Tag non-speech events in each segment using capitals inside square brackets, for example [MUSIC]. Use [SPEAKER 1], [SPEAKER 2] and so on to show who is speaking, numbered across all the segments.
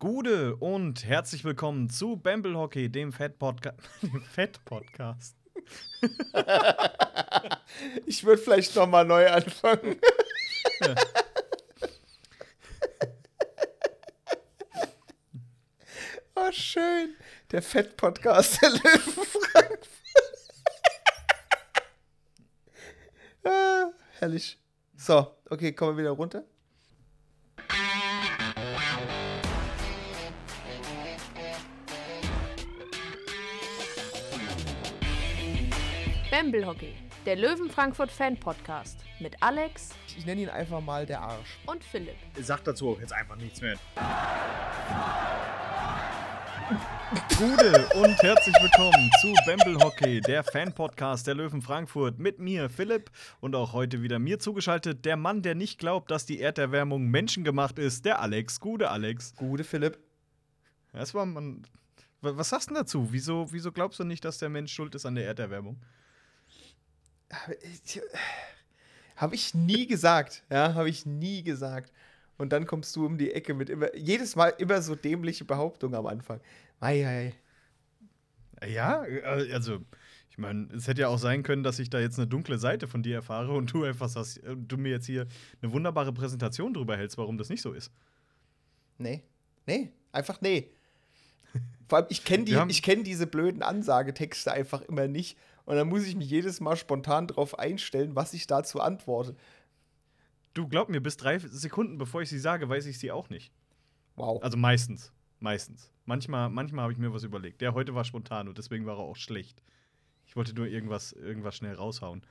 [SPEAKER 1] Gude und herzlich willkommen zu Bamble Hockey, dem Fett [LAUGHS] Podcast. Fett [LAUGHS] Podcast.
[SPEAKER 2] ich würde vielleicht noch mal neu anfangen. Ja. oh, schön. Der Fett Podcast der Löwen Frankfurt. ah, herrlich. So, okay, kommen wir wieder runter.
[SPEAKER 3] Bamble Hockey, der Löwen Frankfurt Fan Podcast mit Alex.
[SPEAKER 2] Ich nenne ihn einfach mal der Arsch.
[SPEAKER 3] Und Philipp.
[SPEAKER 1] Sag dazu auch jetzt einfach nichts mehr. Gute und herzlich willkommen zu Bamble Hockey, der Fan-Podcast der Löwen Frankfurt. Mit mir, Philipp, und auch heute wieder mir zugeschaltet, der Mann, der nicht glaubt, dass die Erderwärmung menschengemacht ist, der Alex. Gute, Alex.
[SPEAKER 2] Gute, Philipp.
[SPEAKER 1] Das war man. Was sagst du dazu? Wieso, wieso glaubst du nicht, dass der Mensch schuld ist an der Erderwärmung?
[SPEAKER 2] Habe ich nie gesagt. Ja, habe ich nie gesagt. Und dann kommst du um die Ecke mit immer, jedes Mal immer so dämliche Behauptungen am Anfang. Ei,
[SPEAKER 1] ei. Ja, äh, also, ich meine, es hätte ja auch sein können, dass ich da jetzt eine dunkle Seite von dir erfahre und du einfach sagst, äh, du mir jetzt hier eine wunderbare Präsentation drüber hältst, warum das nicht so ist.
[SPEAKER 2] Nee. Nee, einfach nee. Vor allem, ich kenne die, kenn diese blöden Ansagetexte einfach immer nicht. Und dann muss ich mich jedes Mal spontan darauf einstellen, was ich dazu antworte.
[SPEAKER 1] Du glaub mir, bis drei Sekunden bevor ich sie sage, weiß ich sie auch nicht.
[SPEAKER 2] Wow.
[SPEAKER 1] Also meistens. Meistens. Manchmal, manchmal habe ich mir was überlegt. Der heute war spontan und deswegen war er auch schlecht. Ich wollte nur irgendwas, irgendwas schnell raushauen.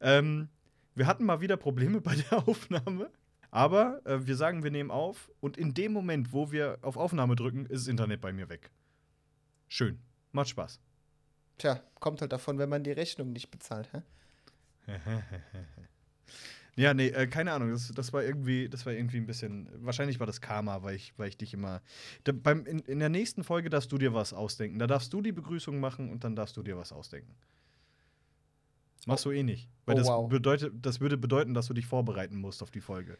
[SPEAKER 1] Ähm, wir hatten mal wieder Probleme [LAUGHS] bei der Aufnahme. Aber äh, wir sagen, wir nehmen auf und in dem Moment, wo wir auf Aufnahme drücken, ist das Internet bei mir weg. Schön. Macht Spaß.
[SPEAKER 2] Tja, kommt halt davon, wenn man die Rechnung nicht bezahlt, hä? [LAUGHS]
[SPEAKER 1] ja, nee, äh, keine Ahnung. Das, das, war irgendwie, das war irgendwie ein bisschen. Wahrscheinlich war das Karma, weil ich, weil ich dich immer. Da, beim, in, in der nächsten Folge darfst du dir was ausdenken. Da darfst du die Begrüßung machen und dann darfst du dir was ausdenken. Machst du eh nicht. Weil oh, das, wow. bedeutet, das würde bedeuten, dass du dich vorbereiten musst auf die Folge.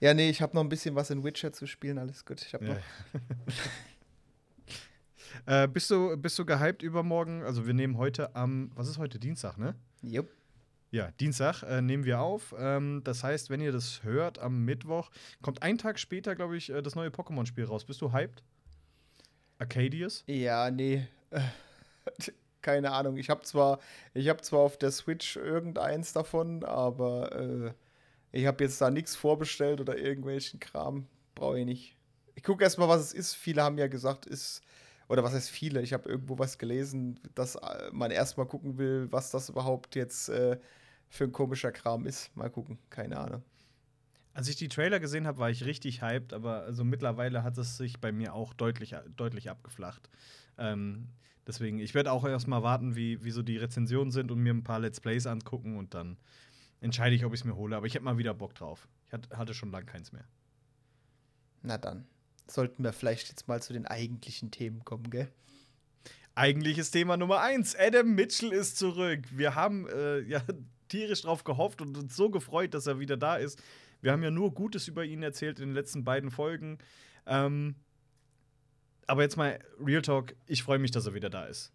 [SPEAKER 2] Ja, nee, ich habe noch ein bisschen was in Witcher zu spielen, alles gut. Ich habe ja. noch. [LAUGHS]
[SPEAKER 1] Äh, bist, du, bist du gehypt übermorgen? Also, wir nehmen heute am, was ist heute? Dienstag, ne?
[SPEAKER 2] Jupp.
[SPEAKER 1] Ja, Dienstag äh, nehmen wir auf. Ähm, das heißt, wenn ihr das hört am Mittwoch, kommt ein Tag später, glaube ich, äh, das neue Pokémon-Spiel raus. Bist du hyped? Arcadius?
[SPEAKER 2] Ja, nee. [LAUGHS] Keine Ahnung. Ich habe zwar, hab zwar auf der Switch irgendeins davon, aber äh, ich habe jetzt da nichts vorbestellt oder irgendwelchen Kram. Brauche ich nicht. Ich gucke erstmal, was es ist. Viele haben ja gesagt, ist oder was heißt viele, ich habe irgendwo was gelesen, dass äh, man erstmal gucken will, was das überhaupt jetzt äh, für ein komischer Kram ist. Mal gucken, keine Ahnung.
[SPEAKER 1] Als ich die Trailer gesehen habe, war ich richtig hyped, aber also mittlerweile hat es sich bei mir auch deutlich, deutlich abgeflacht. Ähm, deswegen, ich werde auch erstmal warten, wie, wie so die Rezensionen sind und mir ein paar Let's Plays angucken und dann entscheide ich, ob ich es mir hole. Aber ich habe mal wieder Bock drauf. Ich hatte schon lange keins mehr.
[SPEAKER 2] Na dann sollten wir vielleicht jetzt mal zu den eigentlichen Themen kommen, gell?
[SPEAKER 1] Eigentliches Thema Nummer eins. Adam Mitchell ist zurück. Wir haben äh, [LAUGHS] ja tierisch drauf gehofft und uns so gefreut, dass er wieder da ist. Wir haben ja nur Gutes über ihn erzählt in den letzten beiden Folgen. Ähm, aber jetzt mal Real Talk, ich freue mich, dass er wieder da ist.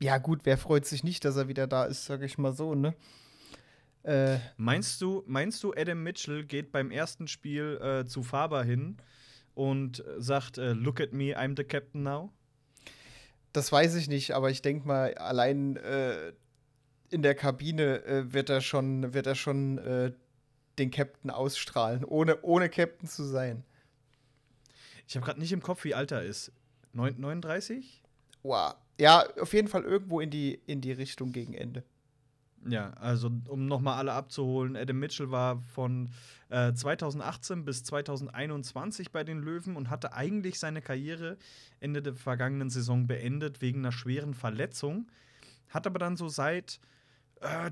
[SPEAKER 2] Ja, gut, wer freut sich nicht, dass er wieder da ist, sag ich mal so, ne?
[SPEAKER 1] Äh, meinst, du, meinst du, Adam Mitchell geht beim ersten Spiel äh, zu Faber hin und sagt, äh, look at me, I'm the captain now?
[SPEAKER 2] Das weiß ich nicht, aber ich denke mal, allein äh, in der Kabine äh, wird er schon, wird er schon äh, den Captain ausstrahlen, ohne, ohne Captain zu sein.
[SPEAKER 1] Ich habe gerade nicht im Kopf, wie alt er ist. 39?
[SPEAKER 2] Wow. Ja, auf jeden Fall irgendwo in die, in die Richtung gegen Ende.
[SPEAKER 1] Ja, also um nochmal alle abzuholen, Adam Mitchell war von äh, 2018 bis 2021 bei den Löwen und hatte eigentlich seine Karriere Ende der vergangenen Saison beendet wegen einer schweren Verletzung. Hat aber dann so seit äh,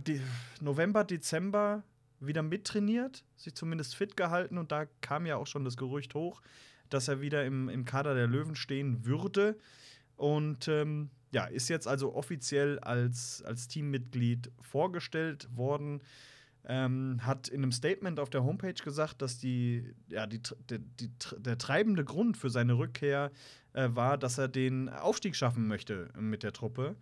[SPEAKER 1] November, Dezember wieder mittrainiert, sich zumindest fit gehalten und da kam ja auch schon das Gerücht hoch, dass er wieder im, im Kader der Löwen stehen würde. Und ähm, ja, ist jetzt also offiziell als, als Teammitglied vorgestellt worden. ähm, hat in einem Statement auf der Homepage gesagt, dass die, ja, die, die, die der treibende Grund für seine Rückkehr äh, war, dass er den Aufstieg schaffen möchte mit der Truppe.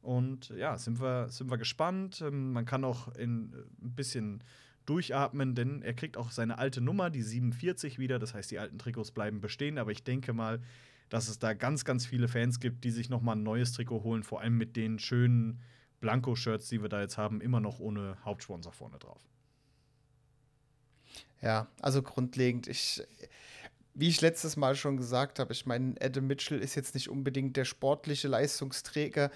[SPEAKER 1] Und ja, sind wir, sind wir gespannt. Ähm, man kann auch in, äh, ein bisschen durchatmen, denn er kriegt auch seine alte Nummer, die 47 wieder. Das heißt, die alten Trikots bleiben bestehen. Aber ich denke mal, dass es da ganz, ganz viele Fans gibt, die sich noch mal ein neues Trikot holen, vor allem mit den schönen Blanko-Shirts, die wir da jetzt haben, immer noch ohne Hauptsponsor vorne drauf.
[SPEAKER 2] Ja, also grundlegend, ich, wie ich letztes Mal schon gesagt habe, ich meine, Adam Mitchell ist jetzt nicht unbedingt der sportliche Leistungsträger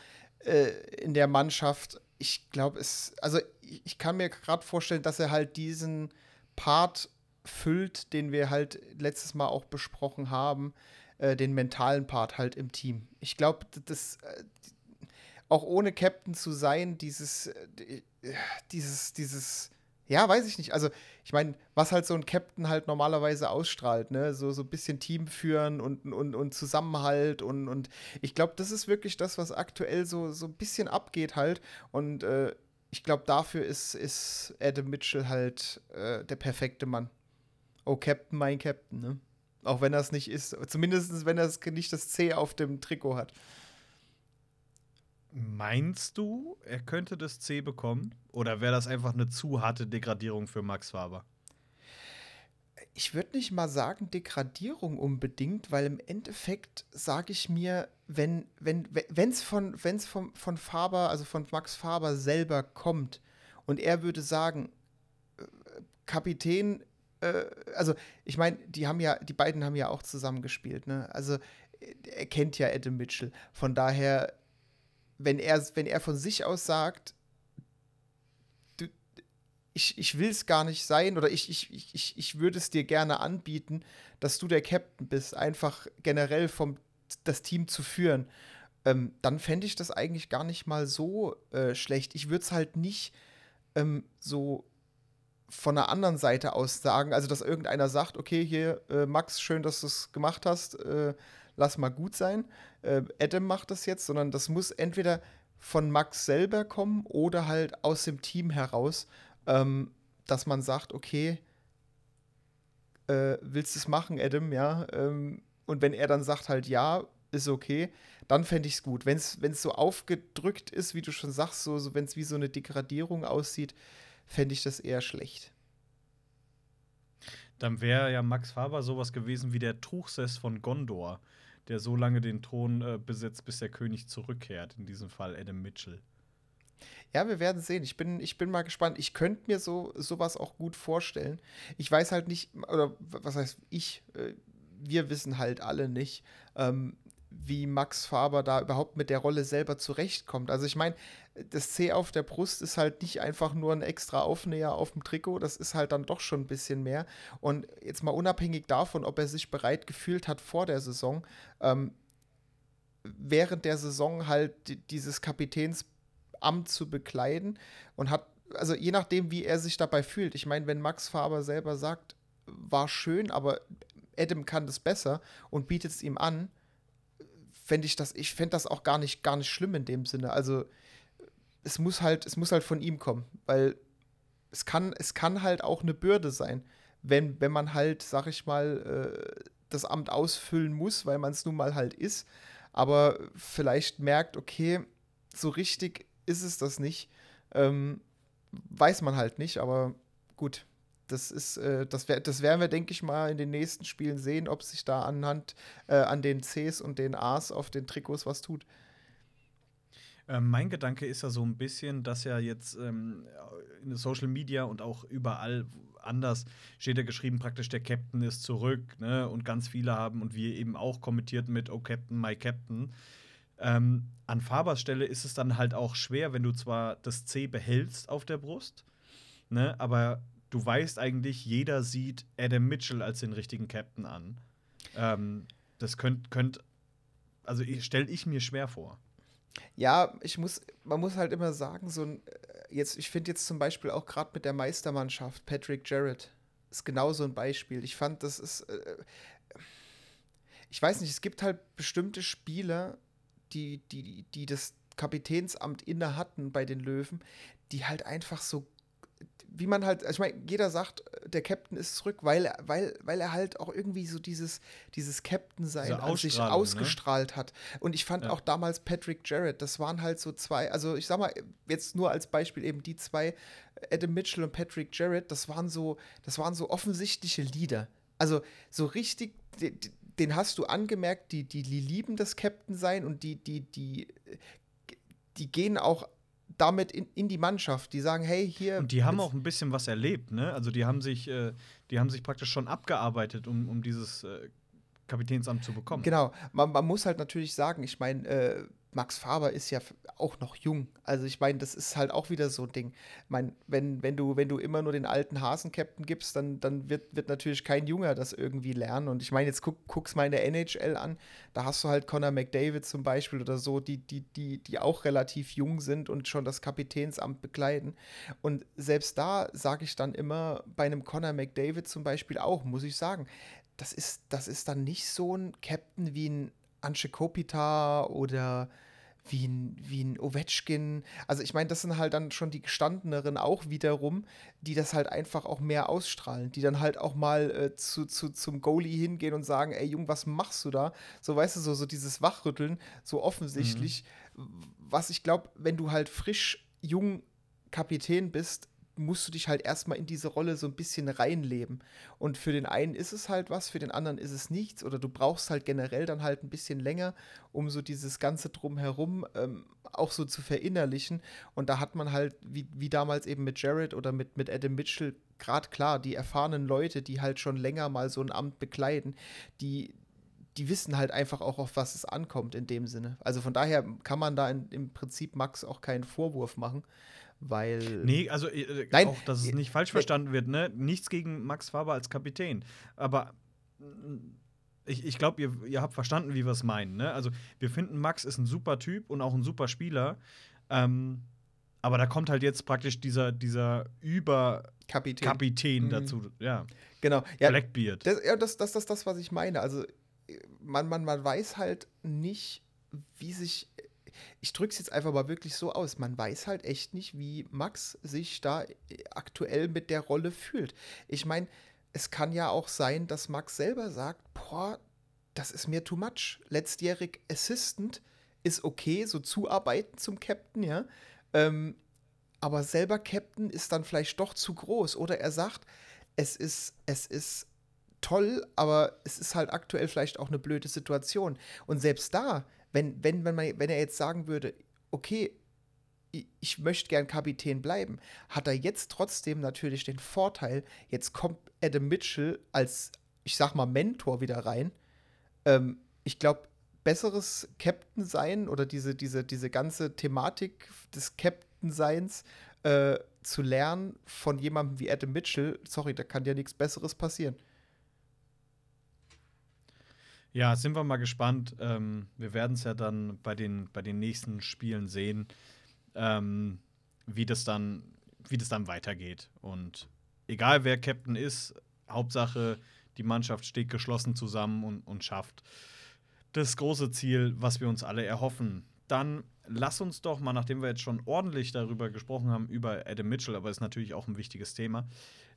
[SPEAKER 2] äh, in der Mannschaft. Ich glaube, es, also ich kann mir gerade vorstellen, dass er halt diesen Part füllt, den wir halt letztes Mal auch besprochen haben, äh, den mentalen Part halt im Team. Ich glaube, das, äh, auch ohne Captain zu sein, dieses, äh, dieses, dieses, ja, weiß ich nicht. Also, ich meine, was halt so ein Captain halt normalerweise ausstrahlt, ne? So, so ein bisschen Team führen und, und, und Zusammenhalt und, und ich glaube, das ist wirklich das, was aktuell so, so ein bisschen abgeht halt. Und äh, ich glaube, dafür ist, ist Adam Mitchell halt äh, der perfekte Mann. Oh, Captain, mein Captain, ne? Auch wenn er es nicht ist. Zumindest wenn er nicht das C auf dem Trikot hat.
[SPEAKER 1] Meinst du, er könnte das C bekommen? Oder wäre das einfach eine zu harte Degradierung für Max Faber?
[SPEAKER 2] Ich würde nicht mal sagen Degradierung unbedingt, weil im Endeffekt sage ich mir, wenn wenn es von wenn's von, von Faber, also von Max Faber selber kommt und er würde sagen, äh, Kapitän, äh, also ich meine, die haben ja, die beiden haben ja auch zusammengespielt, ne? Also er kennt ja Adam Mitchell. Von daher wenn er, wenn er von sich aus sagt, du, ich, ich will es gar nicht sein oder ich, ich, ich, ich würde es dir gerne anbieten, dass du der Captain bist, einfach generell vom das Team zu führen, ähm, dann fände ich das eigentlich gar nicht mal so äh, schlecht. Ich würde es halt nicht ähm, so von der anderen Seite aus sagen, also dass irgendeiner sagt, okay, hier, äh, Max, schön, dass du es gemacht hast, äh, lass mal gut sein. Äh, Adam macht das jetzt, sondern das muss entweder von Max selber kommen oder halt aus dem Team heraus, ähm, dass man sagt, okay, äh, willst du es machen, Adam, ja? Ähm, und wenn er dann sagt halt ja, ist okay, dann fände ich es gut. Wenn es so aufgedrückt ist, wie du schon sagst, so, so wenn es wie so eine Degradierung aussieht, fände ich das eher schlecht.
[SPEAKER 1] Dann wäre ja Max Faber sowas gewesen wie der Truchsess von Gondor der so lange den Thron äh, besetzt, bis der König zurückkehrt. In diesem Fall Adam Mitchell.
[SPEAKER 2] Ja, wir werden sehen. Ich bin, ich bin mal gespannt. Ich könnte mir so sowas auch gut vorstellen. Ich weiß halt nicht, oder was heißt ich, äh, wir wissen halt alle nicht, ähm, wie Max Faber da überhaupt mit der Rolle selber zurechtkommt. Also ich meine, das C auf der Brust ist halt nicht einfach nur ein extra Aufnäher auf dem Trikot, das ist halt dann doch schon ein bisschen mehr. Und jetzt mal unabhängig davon, ob er sich bereit gefühlt hat vor der Saison, ähm, während der Saison halt dieses Kapitänsamt zu bekleiden und hat, also je nachdem, wie er sich dabei fühlt. Ich meine, wenn Max Faber selber sagt, war schön, aber Adam kann das besser und bietet es ihm an, fände ich das, ich fände das auch gar nicht, gar nicht schlimm in dem Sinne. Also es muss halt, es muss halt von ihm kommen, weil es kann, es kann halt auch eine Bürde sein, wenn, wenn man halt, sag ich mal, äh, das Amt ausfüllen muss, weil man es nun mal halt ist, aber vielleicht merkt, okay, so richtig ist es das nicht. Ähm, weiß man halt nicht, aber gut, das ist, äh, das, wär, das werden wir, denke ich mal, in den nächsten Spielen sehen, ob sich da anhand äh, an den Cs und den As auf den Trikots was tut.
[SPEAKER 1] Ähm, mein Gedanke ist ja so ein bisschen, dass ja jetzt ähm, in Social Media und auch überall anders steht ja geschrieben, praktisch der Captain ist zurück, ne? Und ganz viele haben und wir eben auch kommentiert mit Oh Captain, my Captain. Ähm, an Fabers Stelle ist es dann halt auch schwer, wenn du zwar das C behältst auf der Brust, ne, aber du weißt eigentlich, jeder sieht Adam Mitchell als den richtigen Captain an. Ähm, das könnte, könnt, also stelle ich mir schwer vor.
[SPEAKER 2] Ja, ich muss, man muss halt immer sagen, so ein, äh, jetzt, ich finde jetzt zum Beispiel auch gerade mit der Meistermannschaft, Patrick Jarrett, ist genau so ein Beispiel. Ich fand, das ist, äh, ich weiß nicht, es gibt halt bestimmte Spieler, die, die, die das Kapitänsamt inne hatten bei den Löwen, die halt einfach so wie man halt, also ich meine, jeder sagt, der Captain ist zurück, weil, weil, weil er halt auch irgendwie so dieses, dieses Captain-Sein an sich
[SPEAKER 1] ne?
[SPEAKER 2] ausgestrahlt hat. Und ich fand
[SPEAKER 1] Ja.
[SPEAKER 2] auch damals Patrick Jarrett, das waren halt so zwei, also ich sag mal, jetzt nur als Beispiel eben die zwei, Adam Mitchell und Patrick Jarrett, das waren so, das waren so offensichtliche Leader. Also so richtig, den hast du angemerkt, die, die, die lieben das Captain-Sein und die, die, die, die gehen auch damit in, in die Mannschaft. Die sagen, hey, hier.
[SPEAKER 1] Und die haben auch ein bisschen was erlebt, ne? Also die haben sich, äh, die haben sich praktisch schon abgearbeitet, um, um dieses äh, Kapitänsamt zu bekommen.
[SPEAKER 2] Genau, man, man muss halt natürlich sagen, ich meine, äh, Max Faber ist ja auch noch jung. Also ich meine, das ist halt auch wieder so ein Ding. Ich meine, wenn, wenn, du, wenn du immer nur den alten Hasen-Captain gibst, dann, dann wird, wird natürlich kein Junger das irgendwie lernen. Und ich meine, jetzt guck, guck's mal in der NHL an, da hast du halt Conor McDavid zum Beispiel oder so, die, die, die, die auch relativ jung sind und schon das Kapitänsamt bekleiden. Und selbst da sage ich dann immer, bei einem Conor McDavid zum Beispiel auch, muss ich sagen, das ist, das ist dann nicht so ein Captain wie ein Anche Kopita oder wie ein, wie ein Ovechkin. Also ich meine, das sind halt dann schon die gestandeneren auch wiederum, die das halt einfach auch mehr ausstrahlen, die dann halt auch mal äh, zu, zu, zum Goalie hingehen und sagen, ey Jung, was machst du da? So, weißt du, so, so dieses Wachrütteln, so offensichtlich. Was ich glaube, wenn du halt frisch jung Kapitän bist, musst du dich halt erstmal in diese Rolle so ein bisschen reinleben. Und für den einen ist es halt was, für den anderen ist es nichts. Oder du brauchst halt generell dann halt ein bisschen länger, um so dieses Ganze drumherum ähm, auch so zu verinnerlichen. Und da hat man halt, wie, wie damals eben mit Jared oder mit, mit Adam Mitchell, gerade klar, die erfahrenen Leute, die halt schon länger mal so ein Amt bekleiden, die, die wissen halt einfach auch, auf was es ankommt in dem Sinne. Also von daher kann man da in, im Prinzip Max auch keinen Vorwurf machen, weil.
[SPEAKER 1] Nee, also äh,
[SPEAKER 2] Nein,
[SPEAKER 1] auch, dass es
[SPEAKER 2] äh,
[SPEAKER 1] nicht falsch
[SPEAKER 2] nee.
[SPEAKER 1] verstanden wird, ne? Nichts gegen Max Faber als Kapitän. Aber ich, ich glaube, ihr, ihr habt verstanden, wie wir es meinen, ne? Also, wir finden, Max ist ein super Typ und auch ein super Spieler. Ähm, aber da kommt halt jetzt praktisch dieser, dieser Überkapitän
[SPEAKER 2] Kapitän. Mhm.
[SPEAKER 1] dazu. Ja,
[SPEAKER 2] Genau. Ja,
[SPEAKER 1] Blackbeard.
[SPEAKER 2] Das, ja, das, das, das, das, was ich meine. Also, äh, man, man, man weiß halt nicht, wie sich. Ich drücke es jetzt einfach mal wirklich so aus. Man weiß halt echt nicht, wie Max sich da äh, aktuell mit der Rolle fühlt. Ich meine, es kann ja auch sein, dass Max selber sagt: Boah, das ist mir too much. Letztjährig Assistant ist okay, so zuarbeiten zum Captain, ja. Ähm, aber selber Captain ist dann vielleicht doch zu groß. Oder er sagt, es ist, es ist toll, aber es ist halt aktuell vielleicht auch eine blöde Situation. Und selbst da, wenn, wenn, wenn, man, wenn er jetzt sagen würde, okay, ich, möchte gern Kapitän bleiben, hat er jetzt trotzdem natürlich den Vorteil, jetzt kommt Adam Mitchell als, ich sag mal, Mentor wieder rein. Ähm, ich glaube, besseres Captain sein oder diese, diese, diese ganze Thematik des Captain-Seins äh, zu lernen von jemandem wie Adam Mitchell, sorry, da kann ja nichts Besseres passieren.
[SPEAKER 1] Ja, sind wir mal gespannt. Ähm, wir werden es ja dann bei den, bei den nächsten Spielen sehen, ähm, wie, das dann, wie das dann weitergeht. Und egal wer Captain ist, Hauptsache, die Mannschaft steht geschlossen zusammen und, und schafft das große Ziel, was wir uns alle erhoffen. Dann lass uns doch mal, nachdem wir jetzt schon ordentlich darüber gesprochen haben, über Adam Mitchell, aber ist natürlich auch ein wichtiges Thema,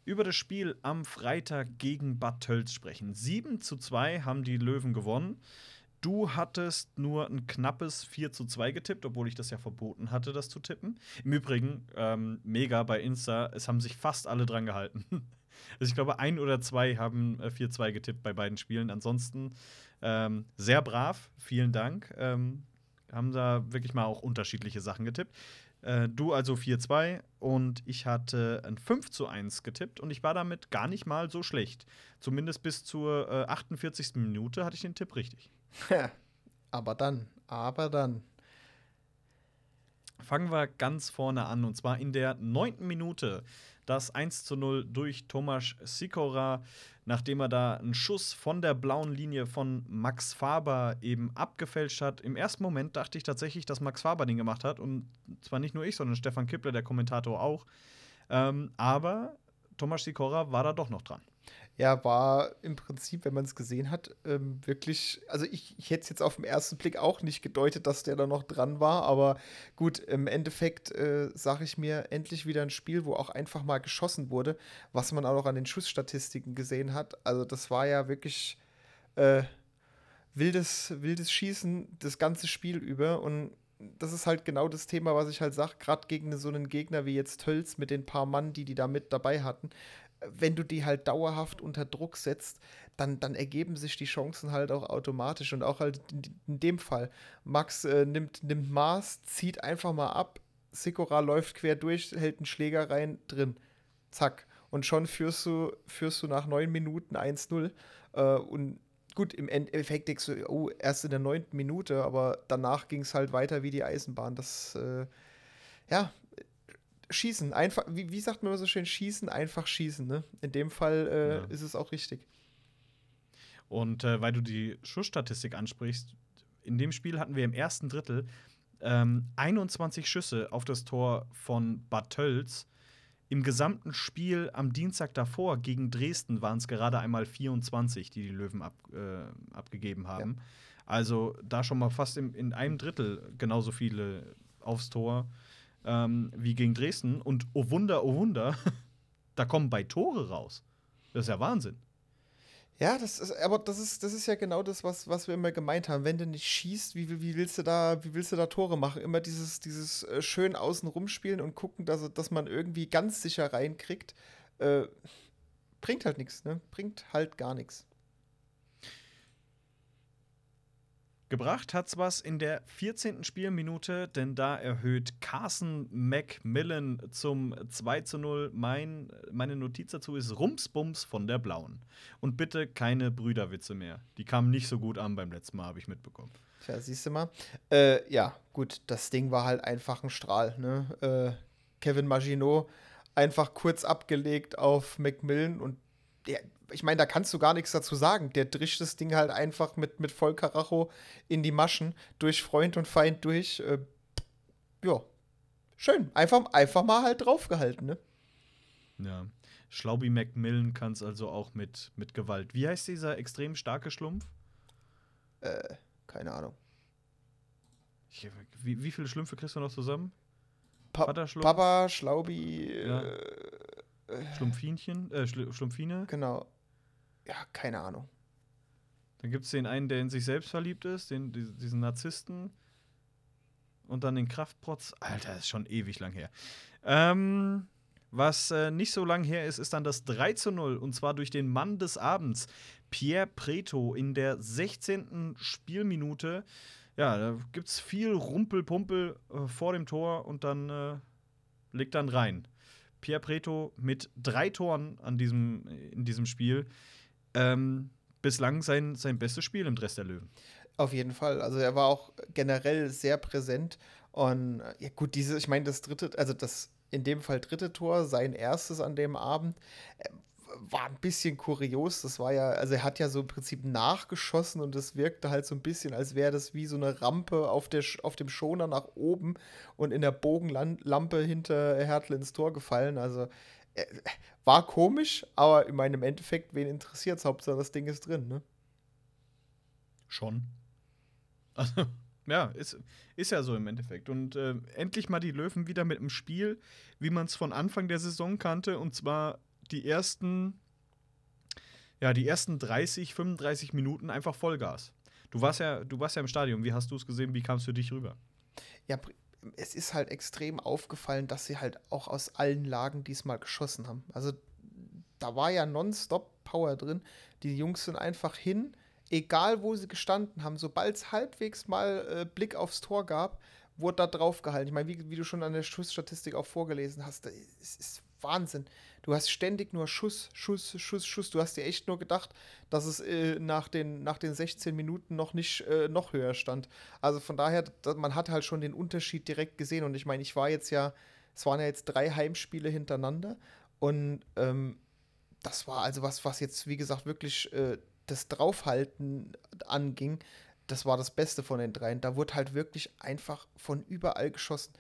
[SPEAKER 1] über das Spiel am Freitag gegen Bad Tölz sprechen. 7 zu 2 haben die Löwen gewonnen. Du hattest nur ein knappes 4 zu 2 getippt, obwohl ich das ja verboten hatte, das zu tippen. Im Übrigen, ähm, mega bei Insta, es haben sich fast alle dran gehalten. [LAUGHS] Also ich glaube, ein oder zwei haben äh, 4-2 getippt bei beiden Spielen. Ansonsten ähm, sehr brav, vielen Dank. Ähm, haben da wirklich mal auch unterschiedliche Sachen getippt. Äh, du also 4-2 und ich hatte ein 5 zu 1 getippt und ich war damit gar nicht mal so schlecht. Zumindest bis zur äh, 48. Minute hatte ich den Tipp richtig.
[SPEAKER 2] aber dann, aber dann.
[SPEAKER 1] Fangen wir ganz vorne an und zwar in der neunten Minute. Das 1 zu 0 durch Tomasz Sikora, nachdem er da einen Schuss von der blauen Linie von Max Faber eben abgefälscht hat. Im ersten Moment dachte ich tatsächlich, dass Max Faber den gemacht hat und zwar nicht nur ich, sondern Stefan Kippler, der Kommentator auch. Ähm, aber Tomasz Sikora war da doch noch dran.
[SPEAKER 2] Ja, war im Prinzip, wenn man es gesehen hat, ähm, wirklich, also ich, ich hätte es jetzt auf den ersten Blick auch nicht gedeutet, dass der da noch dran war, aber gut, im Endeffekt äh, sage ich mir endlich wieder ein Spiel, wo auch einfach mal geschossen wurde, was man auch an den Schussstatistiken gesehen hat. Also das war ja wirklich äh, wildes, wildes Schießen das ganze Spiel über und das ist halt genau das Thema, was ich halt sage, gerade gegen so einen Gegner wie jetzt Tölz mit den paar Mann, die die da mit dabei hatten. Wenn du die halt dauerhaft unter Druck setzt, dann, dann ergeben sich die Chancen halt auch automatisch. Und auch halt in, dem Fall. Max äh, nimmt, nimmt Maß, zieht einfach mal ab, Sikora läuft quer durch, hält einen Schläger rein, drin. Zack. Und schon führst du, führst du nach neun Minuten 1-0. Äh, und gut, im Endeffekt denkst du, oh, erst in der neunten Minute, aber danach ging es halt weiter wie die Eisenbahn. Das, äh, ja, schießen, einfach, wie, wie sagt man so schön, schießen, einfach schießen, ne? In dem Fall äh, ja. ist es auch richtig.
[SPEAKER 1] Und äh, weil du die Schussstatistik ansprichst, in dem Spiel hatten wir im ersten Drittel ähm, 21 Schüsse auf das Tor von Bad Tölz im gesamten Spiel am Dienstag davor gegen Dresden waren es gerade einmal 24, die die Löwen ab, äh, abgegeben haben. Ja. Also da schon mal fast im, in einem Drittel genauso viele aufs Tor ähm, wie gegen Dresden. Und oh Wunder, oh Wunder, [LAUGHS] da kommen bei Tore raus. Das ist ja Wahnsinn.
[SPEAKER 2] Ja, das ist, aber das ist, das ist ja genau das, was, was wir immer gemeint haben. Wenn du nicht schießt, wie, wie, willst du da, wie willst du da Tore machen? Immer dieses, dieses äh, schön außen rumspielen und gucken, dass, dass man irgendwie ganz sicher reinkriegt. Äh, bringt halt nichts, ne? Bringt halt gar nichts.
[SPEAKER 1] Gebracht hat's was in der 14. Spielminute, denn da erhöht Carson McMillan zum 2 zu 0. Mein, meine Notiz dazu ist Rumsbums von der Blauen. Und bitte keine Brüderwitze mehr. Die kamen nicht so gut an beim letzten Mal, habe ich mitbekommen.
[SPEAKER 2] Tja, siehst du mal. Äh, ja, gut, das Ding war halt einfach ein Strahl. Ne? Äh, Kevin Maginot einfach kurz abgelegt auf McMillan und der, ich meine, da kannst du gar nichts dazu sagen. Der drischt das Ding halt einfach mit, mit Vollkaracho in die Maschen, durch Freund und Feind durch. Äh, ja, schön. Einfach, einfach mal halt draufgehalten, ne?
[SPEAKER 1] Ja. Schlaubi Macmillan kann es also auch mit, mit Gewalt. Wie heißt dieser extrem starke Schlumpf?
[SPEAKER 2] Äh, keine Ahnung.
[SPEAKER 1] Ich, wie, wie viele Schlümpfe kriegst du noch zusammen?
[SPEAKER 2] Pa Papa, Schlaubi,
[SPEAKER 1] ja. äh, Schlumpfinchen, äh, Schlumpfine.
[SPEAKER 2] Genau ja, keine Ahnung.
[SPEAKER 1] Dann gibt es den einen, der in sich selbst verliebt ist, den, diesen Narzissten. Und dann den Kraftprotz. Alter, ist schon ewig lang her. Ähm, was äh, nicht so lang her ist, ist dann das 3 zu 0. Und zwar durch den Mann des Abends, Pierre Preto, in der 16. Spielminute. Ja, da gibt es viel Rumpelpumpel äh, vor dem Tor und dann äh, legt dann rein. Pierre Preto mit drei Toren an diesem, in diesem Spiel ähm, bislang sein, sein bestes Spiel im Dress der Löwen.
[SPEAKER 2] Auf jeden Fall. Also er war auch generell sehr präsent. Und ja, gut, diese, ich meine, das dritte, also das in dem Fall dritte Tor, sein erstes an dem Abend, äh, war ein bisschen kurios. Das war ja, also er hat ja so im Prinzip nachgeschossen und es wirkte halt so ein bisschen, als wäre das wie so eine Rampe auf, der, auf dem Schoner nach oben und in der Bogenlampe hinter Hertel ins Tor gefallen. Also äh, war komisch, aber in meinem Endeffekt, wen interessiert es? Hauptsache, das Ding ist drin, ne?
[SPEAKER 1] Schon. Also, [LAUGHS] ja, ist, ist ja so im Endeffekt. Und äh, endlich mal die Löwen wieder mit einem Spiel, wie man es von Anfang der Saison kannte. Und zwar die ersten, ja, die ersten 30, 35 Minuten einfach Vollgas. Du warst ja, du warst ja im Stadion. Wie hast du es gesehen? Wie kam es für dich rüber?
[SPEAKER 2] Ja, es ist halt extrem aufgefallen, dass sie halt auch aus allen Lagen diesmal geschossen haben. Also da war ja nonstop Power drin. Die Jungs sind einfach hin, egal wo sie gestanden haben, sobald es halbwegs mal äh, Blick aufs Tor gab, wurde da drauf gehalten. Ich meine, wie, wie, du schon an der Schussstatistik auch vorgelesen hast, es ist Wahnsinn. Du hast ständig nur Schuss, Schuss, Schuss, Schuss. Du hast dir echt nur gedacht, dass es äh, nach, den, nach den 16 Minuten noch nicht äh, noch höher stand. Also von daher, man hat halt schon den Unterschied direkt gesehen. Und ich meine, ich war jetzt ja, es waren ja jetzt drei Heimspiele hintereinander. Und ähm, das war also was, was jetzt, wie gesagt, wirklich äh, das Draufhalten anging. Das war das Beste von den dreien. Da wurde halt wirklich einfach von überall geschossen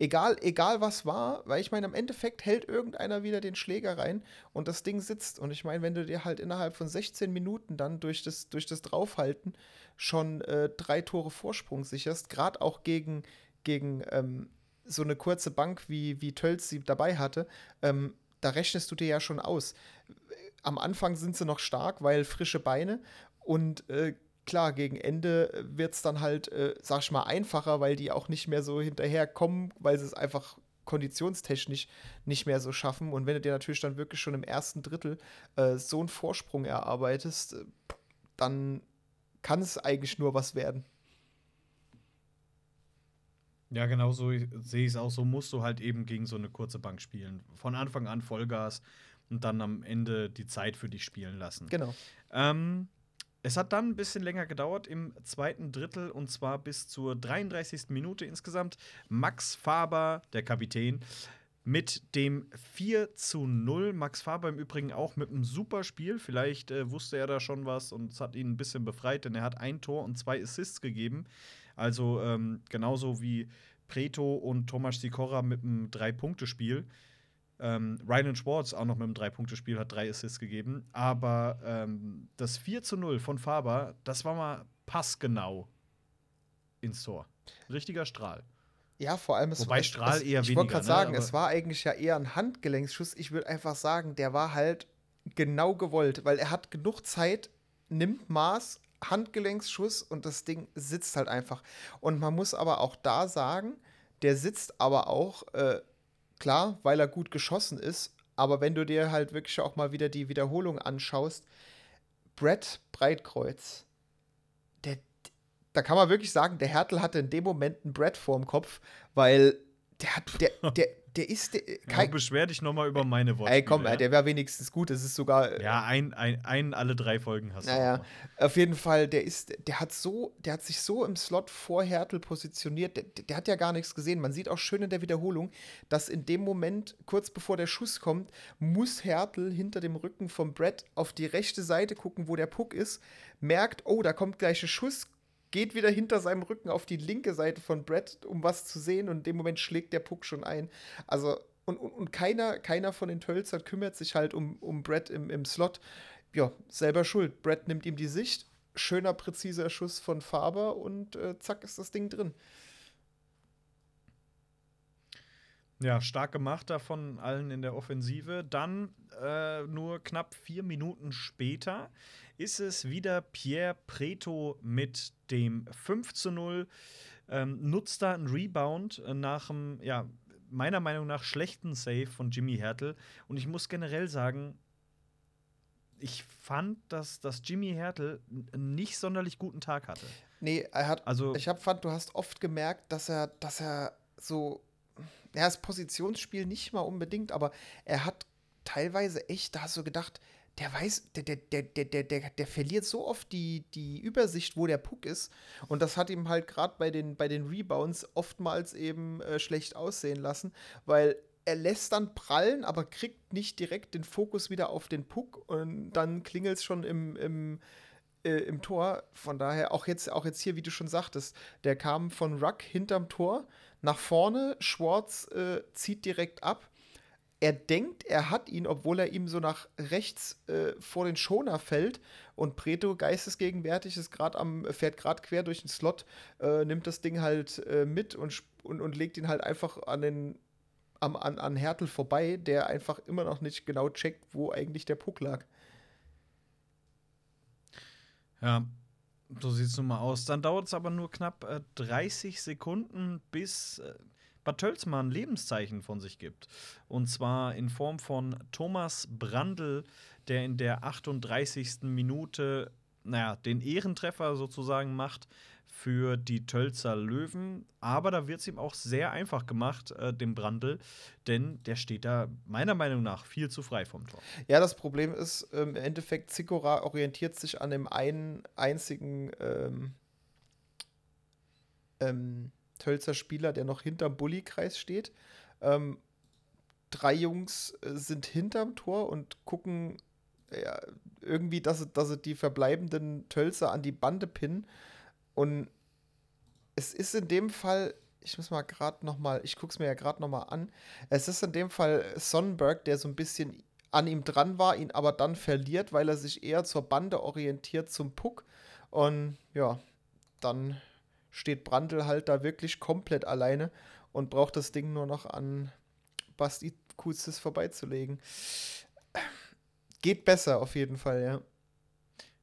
[SPEAKER 2] Egal, egal was war, weil ich meine, im Endeffekt hält irgendeiner wieder den Schläger rein und das Ding sitzt. Und ich meine, wenn du dir halt innerhalb von 16 Minuten dann durch das, durch das Draufhalten schon äh, drei Tore Vorsprung sicherst, gerade auch gegen, gegen ähm, so eine kurze Bank, wie, wie Tölz sie dabei hatte, ähm, da rechnest du dir ja schon aus. Am Anfang sind sie noch stark, weil frische Beine und äh, klar, gegen Ende wird es dann halt, äh, sag ich mal, einfacher, weil die auch nicht mehr so hinterherkommen, weil sie es einfach konditionstechnisch nicht mehr so schaffen. Und wenn du dir natürlich dann wirklich schon im ersten Drittel äh, so einen Vorsprung erarbeitest, äh, dann kann es eigentlich nur was werden.
[SPEAKER 1] Ja, genau so sehe ich es auch. So musst du halt eben gegen so eine kurze Bank spielen. Von Anfang an Vollgas und dann am Ende die Zeit für dich spielen lassen.
[SPEAKER 2] Genau.
[SPEAKER 1] Ähm, es hat dann ein bisschen länger gedauert im zweiten Drittel und zwar bis zur 33. Minute insgesamt. Max Faber, der Kapitän, mit dem 4 zu 0. Max Faber im Übrigen auch mit einem super Spiel. Vielleicht äh, wusste er da schon was und es hat ihn ein bisschen befreit, denn er hat ein Tor und zwei Assists gegeben. Also ähm, genauso wie Preto und Thomas Sikora mit einem Drei-Punkte-Spiel. Ähm, Ryan Schwartz auch noch mit einem Drei-Punkte-Spiel hat drei Assists gegeben. Aber ähm, das 4 zu 0 von Faber, das war mal passgenau ins Tor. Richtiger Strahl.
[SPEAKER 2] Ja, vor allem es
[SPEAKER 1] Wobei
[SPEAKER 2] war,
[SPEAKER 1] Strahl
[SPEAKER 2] es,
[SPEAKER 1] eher
[SPEAKER 2] Ich
[SPEAKER 1] weniger,
[SPEAKER 2] wollte gerade
[SPEAKER 1] ne,
[SPEAKER 2] sagen,
[SPEAKER 1] aber-
[SPEAKER 2] es war eigentlich ja eher ein Handgelenksschuss. Ich würde einfach sagen, der war halt genau gewollt, weil er hat genug Zeit, nimmt Maß, Handgelenksschuss und das Ding sitzt halt einfach. Und man muss aber auch da sagen, der sitzt aber auch, äh, klar, weil er gut geschossen ist, aber wenn du dir halt wirklich auch mal wieder die Wiederholung anschaust, Brett Breitkreuz, der, da kann man wirklich sagen, der Hertel hatte in dem Moment ein Brett vorm Kopf, weil der hat, der, der, der ist, der,
[SPEAKER 1] Ja,
[SPEAKER 2] kein,
[SPEAKER 1] beschwer dich noch mal über meine Worte.
[SPEAKER 2] ey, komm, der wäre wenigstens gut, es ist sogar, äh,
[SPEAKER 1] Ja, ein, ein, ein alle drei Folgen hast du.
[SPEAKER 2] naja,
[SPEAKER 1] mal.
[SPEAKER 2] auf jeden Fall, der ist, der hat so, der hat sich so im Slot vor Hertel positioniert, der, der hat ja gar nichts gesehen. Man sieht auch schön in der Wiederholung, dass in dem Moment, kurz bevor der Schuss kommt, muss Hertel hinter dem Rücken vom Brett auf die rechte Seite gucken, wo der Puck ist, merkt, oh, da kommt gleich ein Schuss, geht wieder hinter seinem Rücken auf die linke Seite von Brett, um was zu sehen, und in dem Moment schlägt der Puck schon ein. Also, und, und, und keiner, keiner von den Tölzern kümmert sich halt um, um Brett im, im Slot. Ja, selber schuld. Brett nimmt ihm die Sicht. Schöner, präziser Schuss von Faber und äh, zack ist das Ding drin.
[SPEAKER 1] Ja, stark gemacht da von allen in der Offensive. Dann äh, nur knapp vier Minuten später ist es wieder Pierre Preto mit dem 5 zu 0. Ähm, nutzt da einen Rebound nach einem, ja, meiner Meinung nach schlechten Save von Jimmy Hertel. Und ich muss generell sagen, ich fand, dass, dass Jimmy Hertel einen nicht sonderlich guten Tag hatte.
[SPEAKER 2] Nee, er hat.
[SPEAKER 1] Also,
[SPEAKER 2] Ich hab, fand, du hast oft gemerkt, dass er, dass er so. Ja, das Positionsspiel nicht mal unbedingt, aber er hat teilweise echt, da hast du gedacht, der weiß, der, der, der, der, der, der, verliert so oft die, die Übersicht, wo der Puck ist. Und das hat ihm halt gerade bei den, bei den Rebounds oftmals eben äh, schlecht aussehen lassen, weil er lässt dann prallen, aber kriegt nicht direkt den Fokus wieder auf den Puck und dann klingelt es schon im, im, äh, im Tor. Von daher, auch jetzt, auch jetzt hier, wie du schon sagtest, der kam von Ruck hinterm Tor nach vorne. Schwartz äh, zieht direkt ab. Er denkt, er hat ihn, obwohl er ihm so nach rechts äh, vor den Schoner fällt. Und Preto, geistesgegenwärtig, ist grad am, fährt gerade quer durch den Slot, äh, nimmt das Ding halt äh, mit und, und, und legt ihn halt einfach an den am, an, an Hertel vorbei, der einfach immer noch nicht genau checkt, wo eigentlich der Puck lag.
[SPEAKER 1] Ja, so sieht es nun mal aus. Dann dauert es aber nur knapp äh, 30 Sekunden, bis äh, Bad Lebenszeichen von sich gibt. Und zwar in Form von Thomas Brandl, der in der 38. Minute, naja, den Ehrentreffer sozusagen macht für die Tölzer Löwen. Aber da wird es ihm auch sehr einfach gemacht, äh, dem Brandl, denn der steht da meiner Meinung nach viel zu frei vom Tor.
[SPEAKER 2] Ja, das Problem ist, ähm, im Endeffekt, Zikora orientiert sich an dem einen einzigen ähm, ähm, Tölzer Spieler, der noch hinterm Bulli-Kreis steht. Ähm, drei Jungs äh, sind hinterm Tor und gucken ja, irgendwie, dass, sie- dass sie die verbleibenden Tölzer an die Bande pinnen. Und es ist in dem Fall ich muss mal gerade noch mal, ich es mir ja gerade noch mal an. Es ist in dem Fall Sonnenberg, der so ein bisschen an ihm dran war, ihn aber dann verliert, weil er sich eher zur Bande orientiert zum Puck. Und ja, dann steht Brandl halt da wirklich komplett alleine und braucht das Ding nur noch an Basti Kuzis vorbeizulegen. Geht besser auf jeden Fall, ja.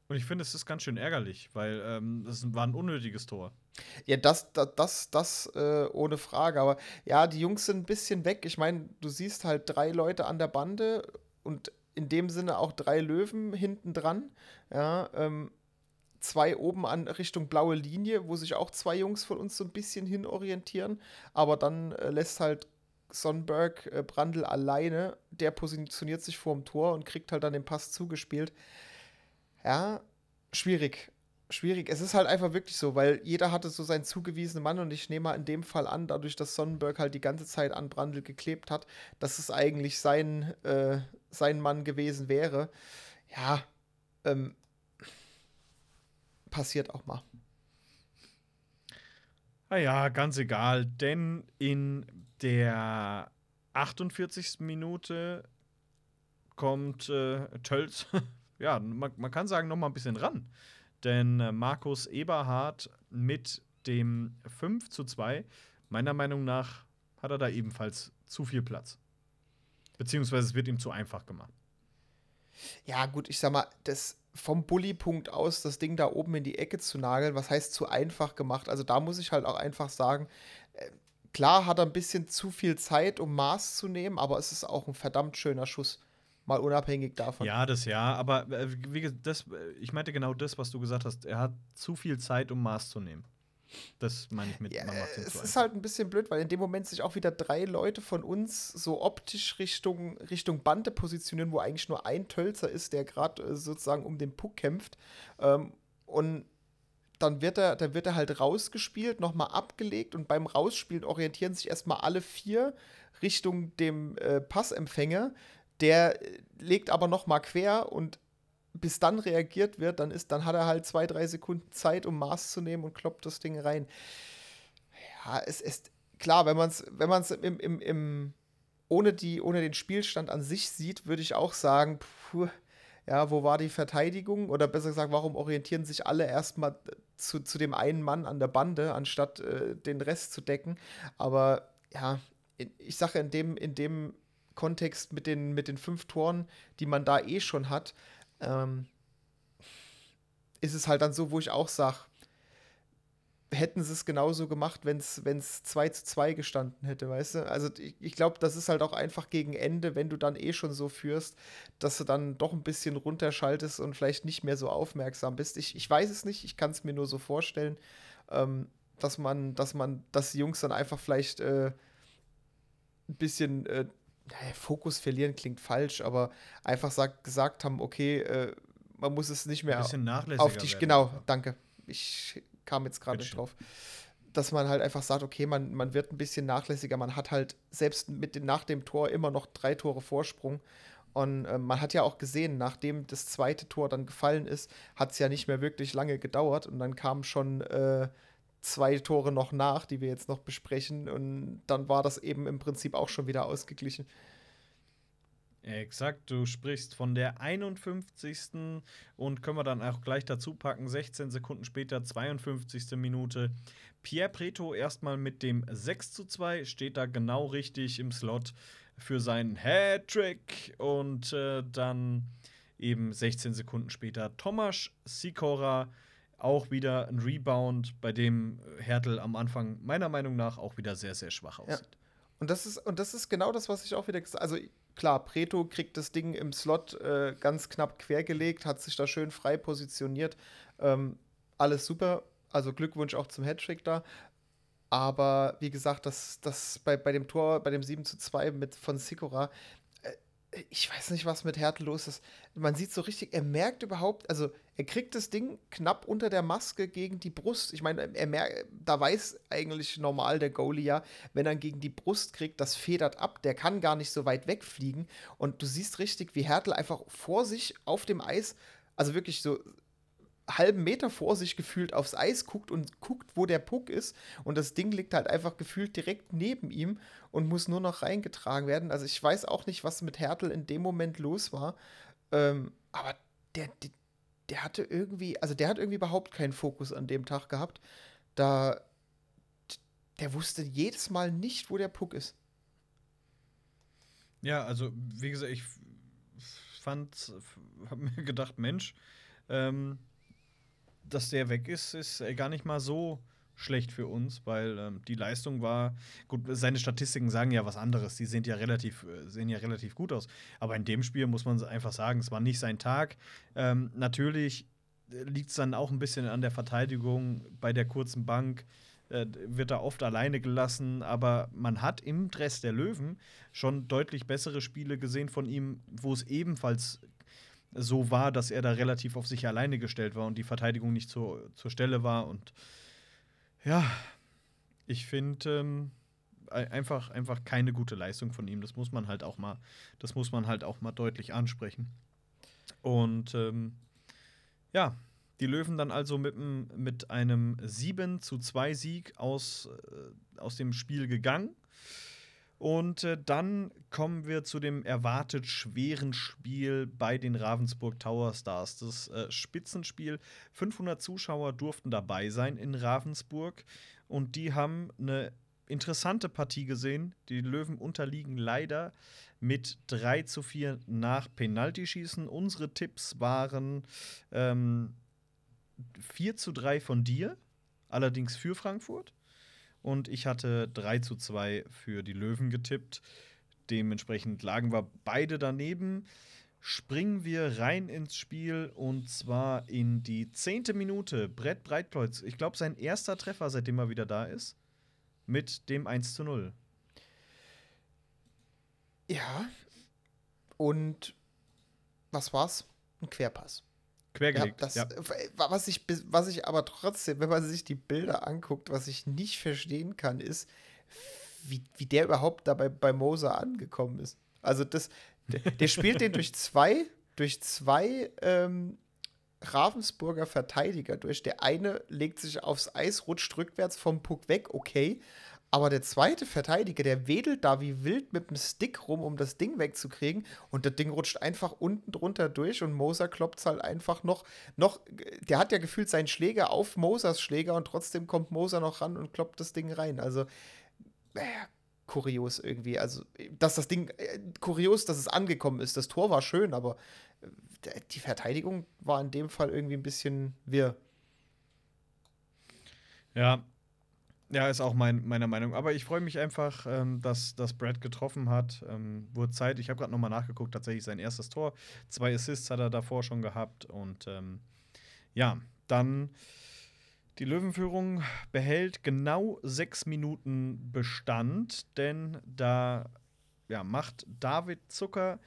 [SPEAKER 1] Und ich finde, es ist ganz schön ärgerlich, weil ähm, das war ein unnötiges Tor.
[SPEAKER 2] Ja, das, das, das, das äh, ohne Frage. Aber ja, die Jungs sind ein bisschen weg. Ich meine, du siehst halt drei Leute an der Bande und in dem Sinne auch drei Löwen hinten dran. Ja, ähm, zwei oben an Richtung blaue Linie, wo sich auch zwei Jungs von uns so ein bisschen hinorientieren. Aber dann äh, lässt halt Sonnenberg äh, Brandl alleine. Der positioniert sich vorm Tor und kriegt halt dann den Pass zugespielt. Ja, schwierig. Schwierig. Es ist halt einfach wirklich so, weil jeder hatte so seinen zugewiesenen Mann und ich nehme mal in dem Fall an, dadurch, dass Sonnenberg halt die ganze Zeit an Brandl geklebt hat, dass es eigentlich sein, äh, sein Mann gewesen wäre. Ja, ähm, passiert auch mal.
[SPEAKER 1] Naja, ah ganz egal, denn in der 48. Minute kommt äh, Tölz, [LAUGHS] ja, man, man, kann sagen, noch mal ein bisschen ran. Denn äh, Markus Eberhardt mit dem 5 zu 2, meiner Meinung nach, hat er da ebenfalls zu viel Platz. Beziehungsweise es wird ihm zu einfach gemacht.
[SPEAKER 2] Ja, gut, ich sag mal, das vom Bully-Punkt aus das Ding da oben in die Ecke zu nageln, was heißt zu einfach gemacht? Also da muss ich halt auch einfach sagen, äh, klar hat er ein bisschen zu viel Zeit, um Maß zu nehmen, aber es ist auch ein verdammt schöner Schuss. Mal unabhängig davon.
[SPEAKER 1] Ja, das ja, aber äh, wie, das, ich meinte genau das, was du gesagt hast. Er hat zu viel Zeit, um Maß zu nehmen. Das meine ich mit
[SPEAKER 2] ja, Es ist halt ein bisschen blöd, weil in dem Moment sich auch wieder drei Leute von uns so optisch Richtung, Richtung Bande positionieren, wo eigentlich nur ein Tölzer ist, der gerade äh, sozusagen um den Puck kämpft. Ähm, und dann wird er, dann wird er halt rausgespielt, nochmal abgelegt und beim Rausspielen orientieren sich erstmal alle vier Richtung dem äh, Passempfänger. Der äh, legt aber nochmal quer und bis dann reagiert wird, dann ist, dann hat er halt zwei, drei Sekunden Zeit, um Maß zu nehmen und kloppt das Ding rein. Ja, es ist klar, wenn man es, wenn man im, im, im, ohne, ohne den Spielstand an sich sieht, würde ich auch sagen, puh, ja, wo war die Verteidigung? Oder besser gesagt, warum orientieren sich alle erstmal zu, zu dem einen Mann an der Bande, anstatt äh, den Rest zu decken? Aber ja, ich sage in dem, in dem Kontext mit den, mit den fünf Toren, die man da eh schon hat, ähm, ist es halt dann so, wo ich auch sage, hätten sie es genauso gemacht, wenn es 2 zu 2 gestanden hätte, weißt du? Also ich, ich glaube, das ist halt auch einfach gegen Ende, wenn du dann eh schon so führst, dass du dann doch ein bisschen runterschaltest und vielleicht nicht mehr so aufmerksam bist. Ich, ich weiß es nicht, ich kann es mir nur so vorstellen, ähm, dass man, dass man, dass die Jungs dann einfach vielleicht äh, ein bisschen äh, Fokus verlieren klingt falsch, aber einfach sag, gesagt haben, okay, äh, man muss es nicht mehr auf dich. Genau, einfach. danke. Ich kam jetzt gerade nicht drauf. Dass man halt einfach sagt, okay, man, man wird ein bisschen nachlässiger. Man hat halt selbst mit den, nach dem Tor immer noch drei Tore Vorsprung. Und äh, man hat ja auch gesehen, nachdem das zweite Tor dann gefallen ist, hat es ja nicht mehr wirklich lange gedauert. Und dann kamen schon äh, zwei Tore noch nach, die wir jetzt noch besprechen. Und dann war das eben im Prinzip auch schon wieder ausgeglichen.
[SPEAKER 1] Exakt, du sprichst von der 51. und können wir dann auch gleich dazu packen, 16 Sekunden später, 52. Minute. Pierre Preto erstmal mit dem 6 zu 2, steht da genau richtig im Slot für seinen Hattrick und äh, dann eben 16 Sekunden später Tomasz Sikora auch wieder ein Rebound, bei dem Hertel am Anfang meiner Meinung nach auch wieder sehr, sehr schwach aussieht. Ja.
[SPEAKER 2] Und das ist, und das ist genau das, was ich auch wieder gesagt habe. Also klar, Preto kriegt das Ding im Slot äh, ganz knapp quergelegt, hat sich da schön frei positioniert. Ähm, alles super. Also Glückwunsch auch zum Hattrick da. Aber wie gesagt, das, das bei, bei dem Tor, bei dem 7 zu 2 mit, von Sikora, ich weiß nicht, was mit Hertel los ist. Man sieht so richtig, er merkt überhaupt, also er kriegt das Ding knapp unter der Maske gegen die Brust. Ich meine, er merkt, da weiß eigentlich normal der Goalie ja, wenn er gegen die Brust kriegt, das federt ab, der kann gar nicht so weit wegfliegen. Und du siehst richtig, wie Hertel einfach vor sich auf dem Eis, also wirklich so halben Meter vor sich gefühlt aufs Eis guckt und guckt, wo der Puck ist. Und das Ding liegt halt einfach gefühlt direkt neben ihm und muss nur noch reingetragen werden. Also ich weiß auch nicht, was mit Hertel in dem Moment los war. Ähm, aber der, der, der hatte irgendwie, also der hat irgendwie überhaupt keinen Fokus an dem Tag gehabt. Da, der wusste jedes Mal nicht, wo der Puck ist.
[SPEAKER 1] Ja, also wie gesagt, ich fand, hab mir gedacht, Mensch, ähm, dass der weg ist, ist gar nicht mal so schlecht für uns, weil ähm, die Leistung war gut. Seine Statistiken sagen ja was anderes. Die sind ja relativ, äh, sehen ja relativ gut aus. Aber in dem Spiel muss man einfach sagen, es war nicht sein Tag. Ähm, natürlich äh, liegt es dann auch ein bisschen an der Verteidigung bei der kurzen Bank. Äh, wird er oft alleine gelassen, aber man hat im Dress der Löwen schon deutlich bessere Spiele gesehen von ihm, wo es ebenfalls so war, dass er da relativ auf sich alleine gestellt war und die Verteidigung nicht zur, zur Stelle war. Und ja, ich finde ähm, einfach, einfach keine gute Leistung von ihm. Das muss man halt auch mal, das muss man halt auch mal deutlich ansprechen. Und ähm, ja, die Löwen dann also mit, mit einem 7 zu 2 Sieg aus, äh, aus dem Spiel gegangen. Und äh, dann kommen wir zu dem erwartet schweren Spiel bei den Ravensburg Tower Stars. Das äh, Spitzenspiel. 500 Zuschauer durften dabei sein in Ravensburg. Und die haben eine interessante Partie gesehen. Die Löwen unterliegen leider mit 3 zu 4 nach Penaltyschießen. Unsere Tipps waren ähm, 4 zu 3 von dir, allerdings für Frankfurt. Und ich hatte 3 zu 2 für die Löwen getippt. Dementsprechend lagen wir beide daneben. Springen wir rein ins Spiel und zwar in die zehnte Minute. Brett Breitkreuz, ich glaube, sein erster Treffer, seitdem er wieder da ist, mit dem 1 zu 0.
[SPEAKER 2] Ja. Und was war's? Ein Querpass.
[SPEAKER 1] Quergelegt.
[SPEAKER 2] Ja, das, ja. Was, ich, was ich aber trotzdem, wenn man sich die Bilder anguckt, was ich nicht verstehen kann, ist, wie, wie der überhaupt dabei bei Moser angekommen ist. Also das, der, der spielt den durch zwei, durch zwei ähm, Ravensburger Verteidiger durch. Der eine legt sich aufs Eis, rutscht rückwärts vom Puck weg, okay. Aber der zweite Verteidiger, der wedelt da wie wild mit dem Stick rum, um das Ding wegzukriegen. Und das Ding rutscht einfach unten drunter durch und Moser kloppt halt einfach noch, noch. Der hat ja gefühlt seinen Schläger auf Mosers Schläger und trotzdem kommt Moser noch ran und kloppt das Ding rein. Also, äh, kurios irgendwie. Also, dass das Ding, äh, kurios, dass es angekommen ist. Das Tor war schön, aber äh, die Verteidigung war in dem Fall irgendwie ein bisschen wirr.
[SPEAKER 1] Ja, ja, ist auch mein, meiner Meinung. Aber ich freue mich einfach, ähm, dass, dass Brad getroffen hat. Ähm, wurde Zeit. Ich habe gerade nochmal nachgeguckt, tatsächlich sein erstes Tor. Zwei Assists hat er davor schon gehabt. Und ähm, ja, dann die Löwenführung behält genau sechs Minuten Bestand, denn da ja, macht David Zucker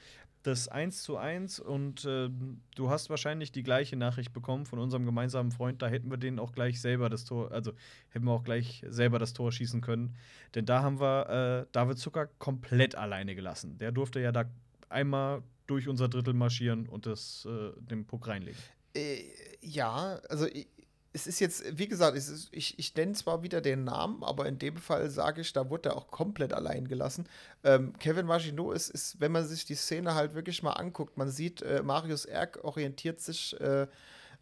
[SPEAKER 1] das 1 zu 1 und äh, du hast wahrscheinlich die gleiche Nachricht bekommen von unserem gemeinsamen Freund. Da hätten wir den auch gleich selber das Tor, also hätten wir auch gleich selber das Tor schießen können. Denn da haben wir äh, David Zucker komplett alleine gelassen. Der durfte ja da einmal durch unser Drittel marschieren und das, äh, den Puck reinlegen.
[SPEAKER 2] Äh, ja, also ich, es ist jetzt, wie gesagt, ist, ich, ich nenne zwar wieder den Namen, aber in dem Fall sage ich, da wurde er auch komplett allein gelassen. Ähm, Kevin Maginot ist, ist, wenn man sich die Szene halt wirklich mal anguckt, man sieht, äh, Marius Erk orientiert sich äh,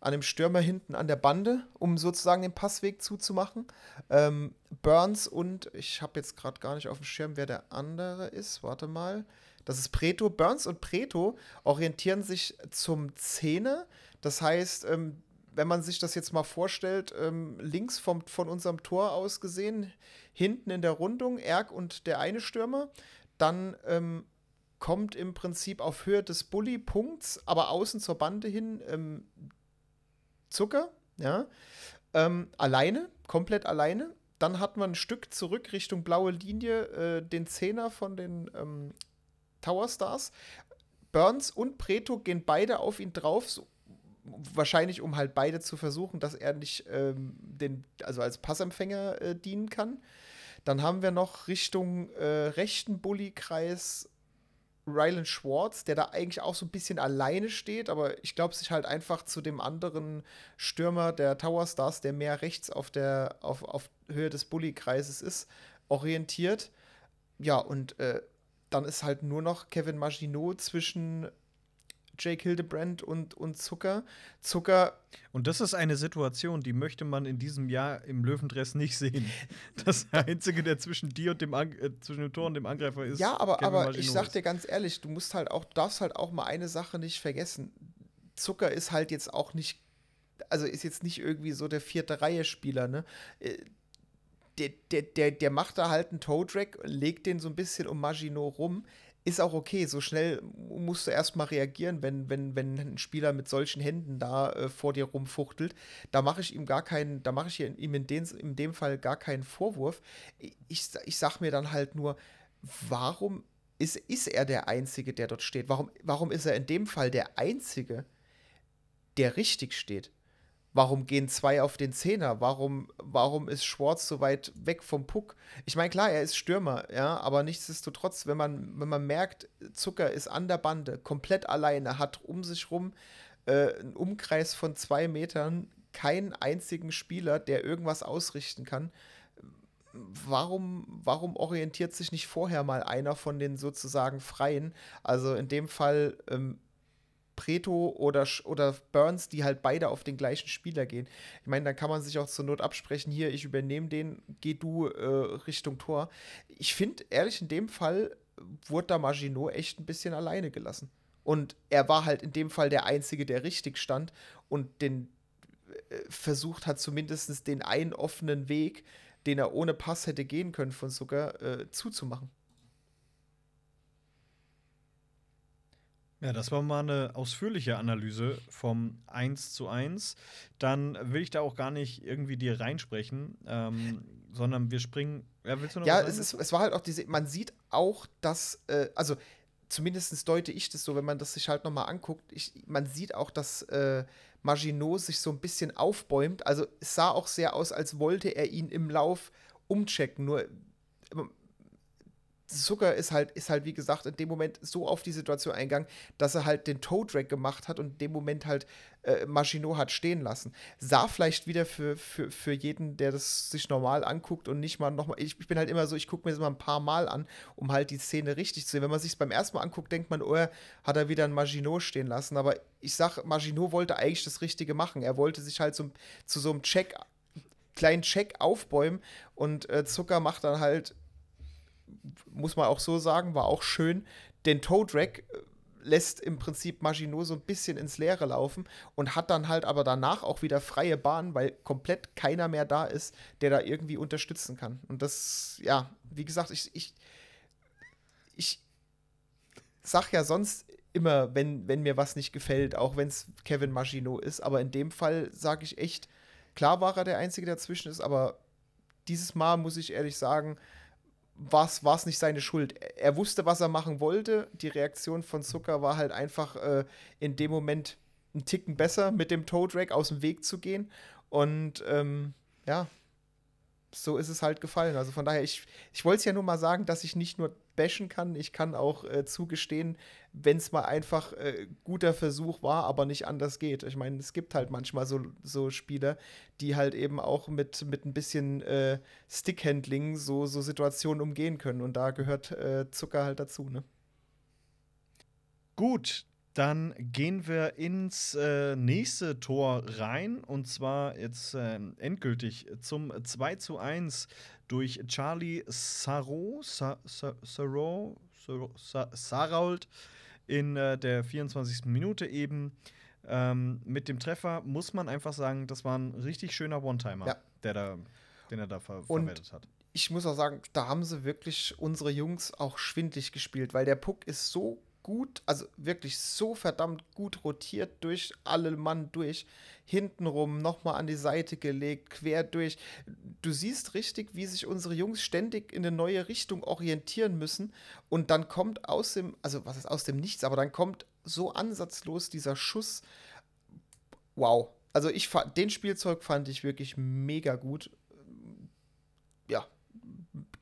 [SPEAKER 2] an dem Stürmer hinten an der Bande, um sozusagen den Passweg zuzumachen. Ähm, Burns und ich habe jetzt gerade gar nicht auf dem Schirm, wer der andere ist. Warte mal. Das ist Preto. Burns und Preto orientieren sich zum Zähne. Das heißt, ähm, wenn man sich das jetzt mal vorstellt, ähm, links vom, von unserem Tor aus gesehen, hinten in der Rundung Erg und der eine Stürmer, dann ähm, kommt im Prinzip auf Höhe des Bully-Punkts, aber außen zur Bande hin ähm, Zucker, ja, ähm, alleine, komplett alleine. Dann hat man ein Stück zurück Richtung blaue Linie äh, den Zehner von den ähm, Tower Stars. Burns und Preto gehen beide auf ihn drauf, so wahrscheinlich um halt beide zu versuchen, dass er nicht ähm, den, also als Passempfänger äh, dienen kann. Dann haben wir noch Richtung äh, rechten Bullykreis Rylan Schwartz, der da eigentlich auch so ein bisschen alleine steht, aber ich glaube, sich halt einfach zu dem anderen Stürmer der Tower Stars, der mehr rechts auf der auf, auf Höhe des Bully-Kreises ist, orientiert. Ja, und äh, dann ist halt nur noch Kevin Maginot zwischen Jake Hildebrand und, und Zucker. Zucker.
[SPEAKER 1] Und das ist eine Situation, die möchte man in diesem Jahr im Löwendress nicht sehen. [LAUGHS] Das Einzige, der zwischen dir und dem, An äh, zwischen dem Tor und dem Angreifer ist.
[SPEAKER 2] Ja, aber, aber ich sag dir ganz ehrlich, du musst halt auch, darfst halt auch mal eine Sache nicht vergessen. Zucker ist halt jetzt auch nicht, also ist jetzt nicht irgendwie so der vierte Reihe-Spieler, ne? Äh, der, der, der, der macht da halt einen Toe-Drag, legt den so ein bisschen um Maginot rum ist auch okay. So schnell musst du erstmal reagieren, wenn, wenn, wenn ein Spieler mit solchen Händen da äh, vor dir rumfuchtelt. Da mache ich ihm gar keinen, da mache ich ihm in, den, in dem Fall gar keinen Vorwurf. Ich, ich sag mir dann halt nur, warum ist, ist er der Einzige, der dort steht? Warum, warum ist er in dem Fall der Einzige, der richtig steht? Warum gehen zwei auf den Zehner? Warum, warum ist Schwartz so weit weg vom Puck? Ich meine, klar, er ist Stürmer, ja, aber nichtsdestotrotz, wenn man, wenn man merkt, Zucker ist an der Bande, komplett alleine, hat um sich rum äh, einen Umkreis von zwei Metern, keinen einzigen Spieler, der irgendwas ausrichten kann. Warum, warum orientiert sich nicht vorher mal einer von den sozusagen Freien? Also in dem Fall ähm, Preto oder, oder Burns, die halt beide auf den gleichen Spieler gehen. Ich meine, dann kann man sich auch zur Not absprechen, hier, ich übernehme den, geh du äh, Richtung Tor. Ich finde, ehrlich, in dem Fall wurde da Maginot echt ein bisschen alleine gelassen. Und er war halt in dem Fall der Einzige, der richtig stand und den äh, versucht hat, zumindest den einen offenen Weg, den er ohne Pass hätte gehen können von Zucker, äh, zuzumachen.
[SPEAKER 1] Ja, das war mal eine ausführliche Analyse vom 1 zu 1. Dann will ich da auch gar nicht irgendwie dir reinsprechen, ähm, sondern wir springen.
[SPEAKER 2] Ja, willst du noch ja es, ist, es war halt auch diese. Man sieht auch, dass. Äh, also, zumindest deute ich das so, wenn man das sich halt nochmal anguckt. Ich, man sieht auch, dass äh, Maginot sich so ein bisschen aufbäumt. Also, es sah auch sehr aus, als wollte er ihn im Lauf umchecken. Nur Zucker ist halt, ist halt, wie gesagt, in dem Moment so auf die Situation eingegangen, dass er halt den Toe Drag gemacht hat und in dem Moment halt äh, Maginot hat stehen lassen. Sah vielleicht wieder für, für, für jeden, der das sich normal anguckt und nicht mal nochmal. Ich, ich bin halt immer so, ich gucke mir das mal ein paar Mal an, um halt die Szene richtig zu sehen. Wenn man sich beim ersten Mal anguckt, denkt man, oh, hat er wieder ein Maginot stehen lassen. Aber ich sag, Maginot wollte eigentlich das Richtige machen. Er wollte sich halt so, zu so einem Check kleinen Check aufbäumen und äh, Zucker macht dann halt muss man auch so sagen, war auch schön. Den Toe Drag äh, lässt im Prinzip Maginot so ein bisschen ins Leere laufen und hat dann halt aber danach auch wieder freie Bahn, weil komplett keiner mehr da ist, der da irgendwie unterstützen kann. Und das, ja, wie gesagt, ich, ich, ich sag ja sonst immer, wenn, wenn mir was nicht gefällt, auch wenn es Kevin Maginot ist, aber in dem Fall sage ich echt, klar war er der Einzige, dazwischen ist, aber dieses Mal muss ich ehrlich sagen, war es nicht seine Schuld. Er wusste, was er machen wollte. Die Reaktion von Zucker war halt einfach äh, in dem Moment einen Ticken besser, mit dem Toe Drag aus dem Weg zu gehen. Und ähm, ja, so ist es halt gefallen. Also von daher, ich, ich wollte es ja nur mal sagen, dass ich nicht nur bashen kann, ich kann auch äh, zugestehen, wenn es mal einfach äh, guter Versuch war, aber nicht anders geht. Ich meine, es gibt halt manchmal so, so Spieler, die halt eben auch mit, mit ein bisschen äh, Stickhandling so, so Situationen umgehen können. Und da gehört äh, Zucker halt dazu, ne?
[SPEAKER 1] Gut, dann gehen wir ins äh, nächste Tor rein und zwar jetzt äh, endgültig zum 2 zu 1 durch Charlie Sarro, Sa Sa Sarro, Sa Sarault in äh, der 24. Minute eben. Ähm, mit dem Treffer muss man einfach sagen, das war ein richtig schöner One-Timer, ja. der da, den er da ver und verwertet hat.
[SPEAKER 2] Ich muss auch sagen, da haben sie wirklich unsere Jungs auch schwindlig gespielt, weil der Puck ist so gut, also wirklich so verdammt gut rotiert durch alle Mann durch, hintenrum nochmal an die Seite gelegt, quer durch. Du siehst richtig, wie sich unsere Jungs ständig in eine neue Richtung orientieren müssen und dann kommt aus dem, also was ist aus dem Nichts, aber dann kommt so ansatzlos dieser Schuss. Wow. Also ich den Spielzeug fand ich wirklich mega gut. Ja,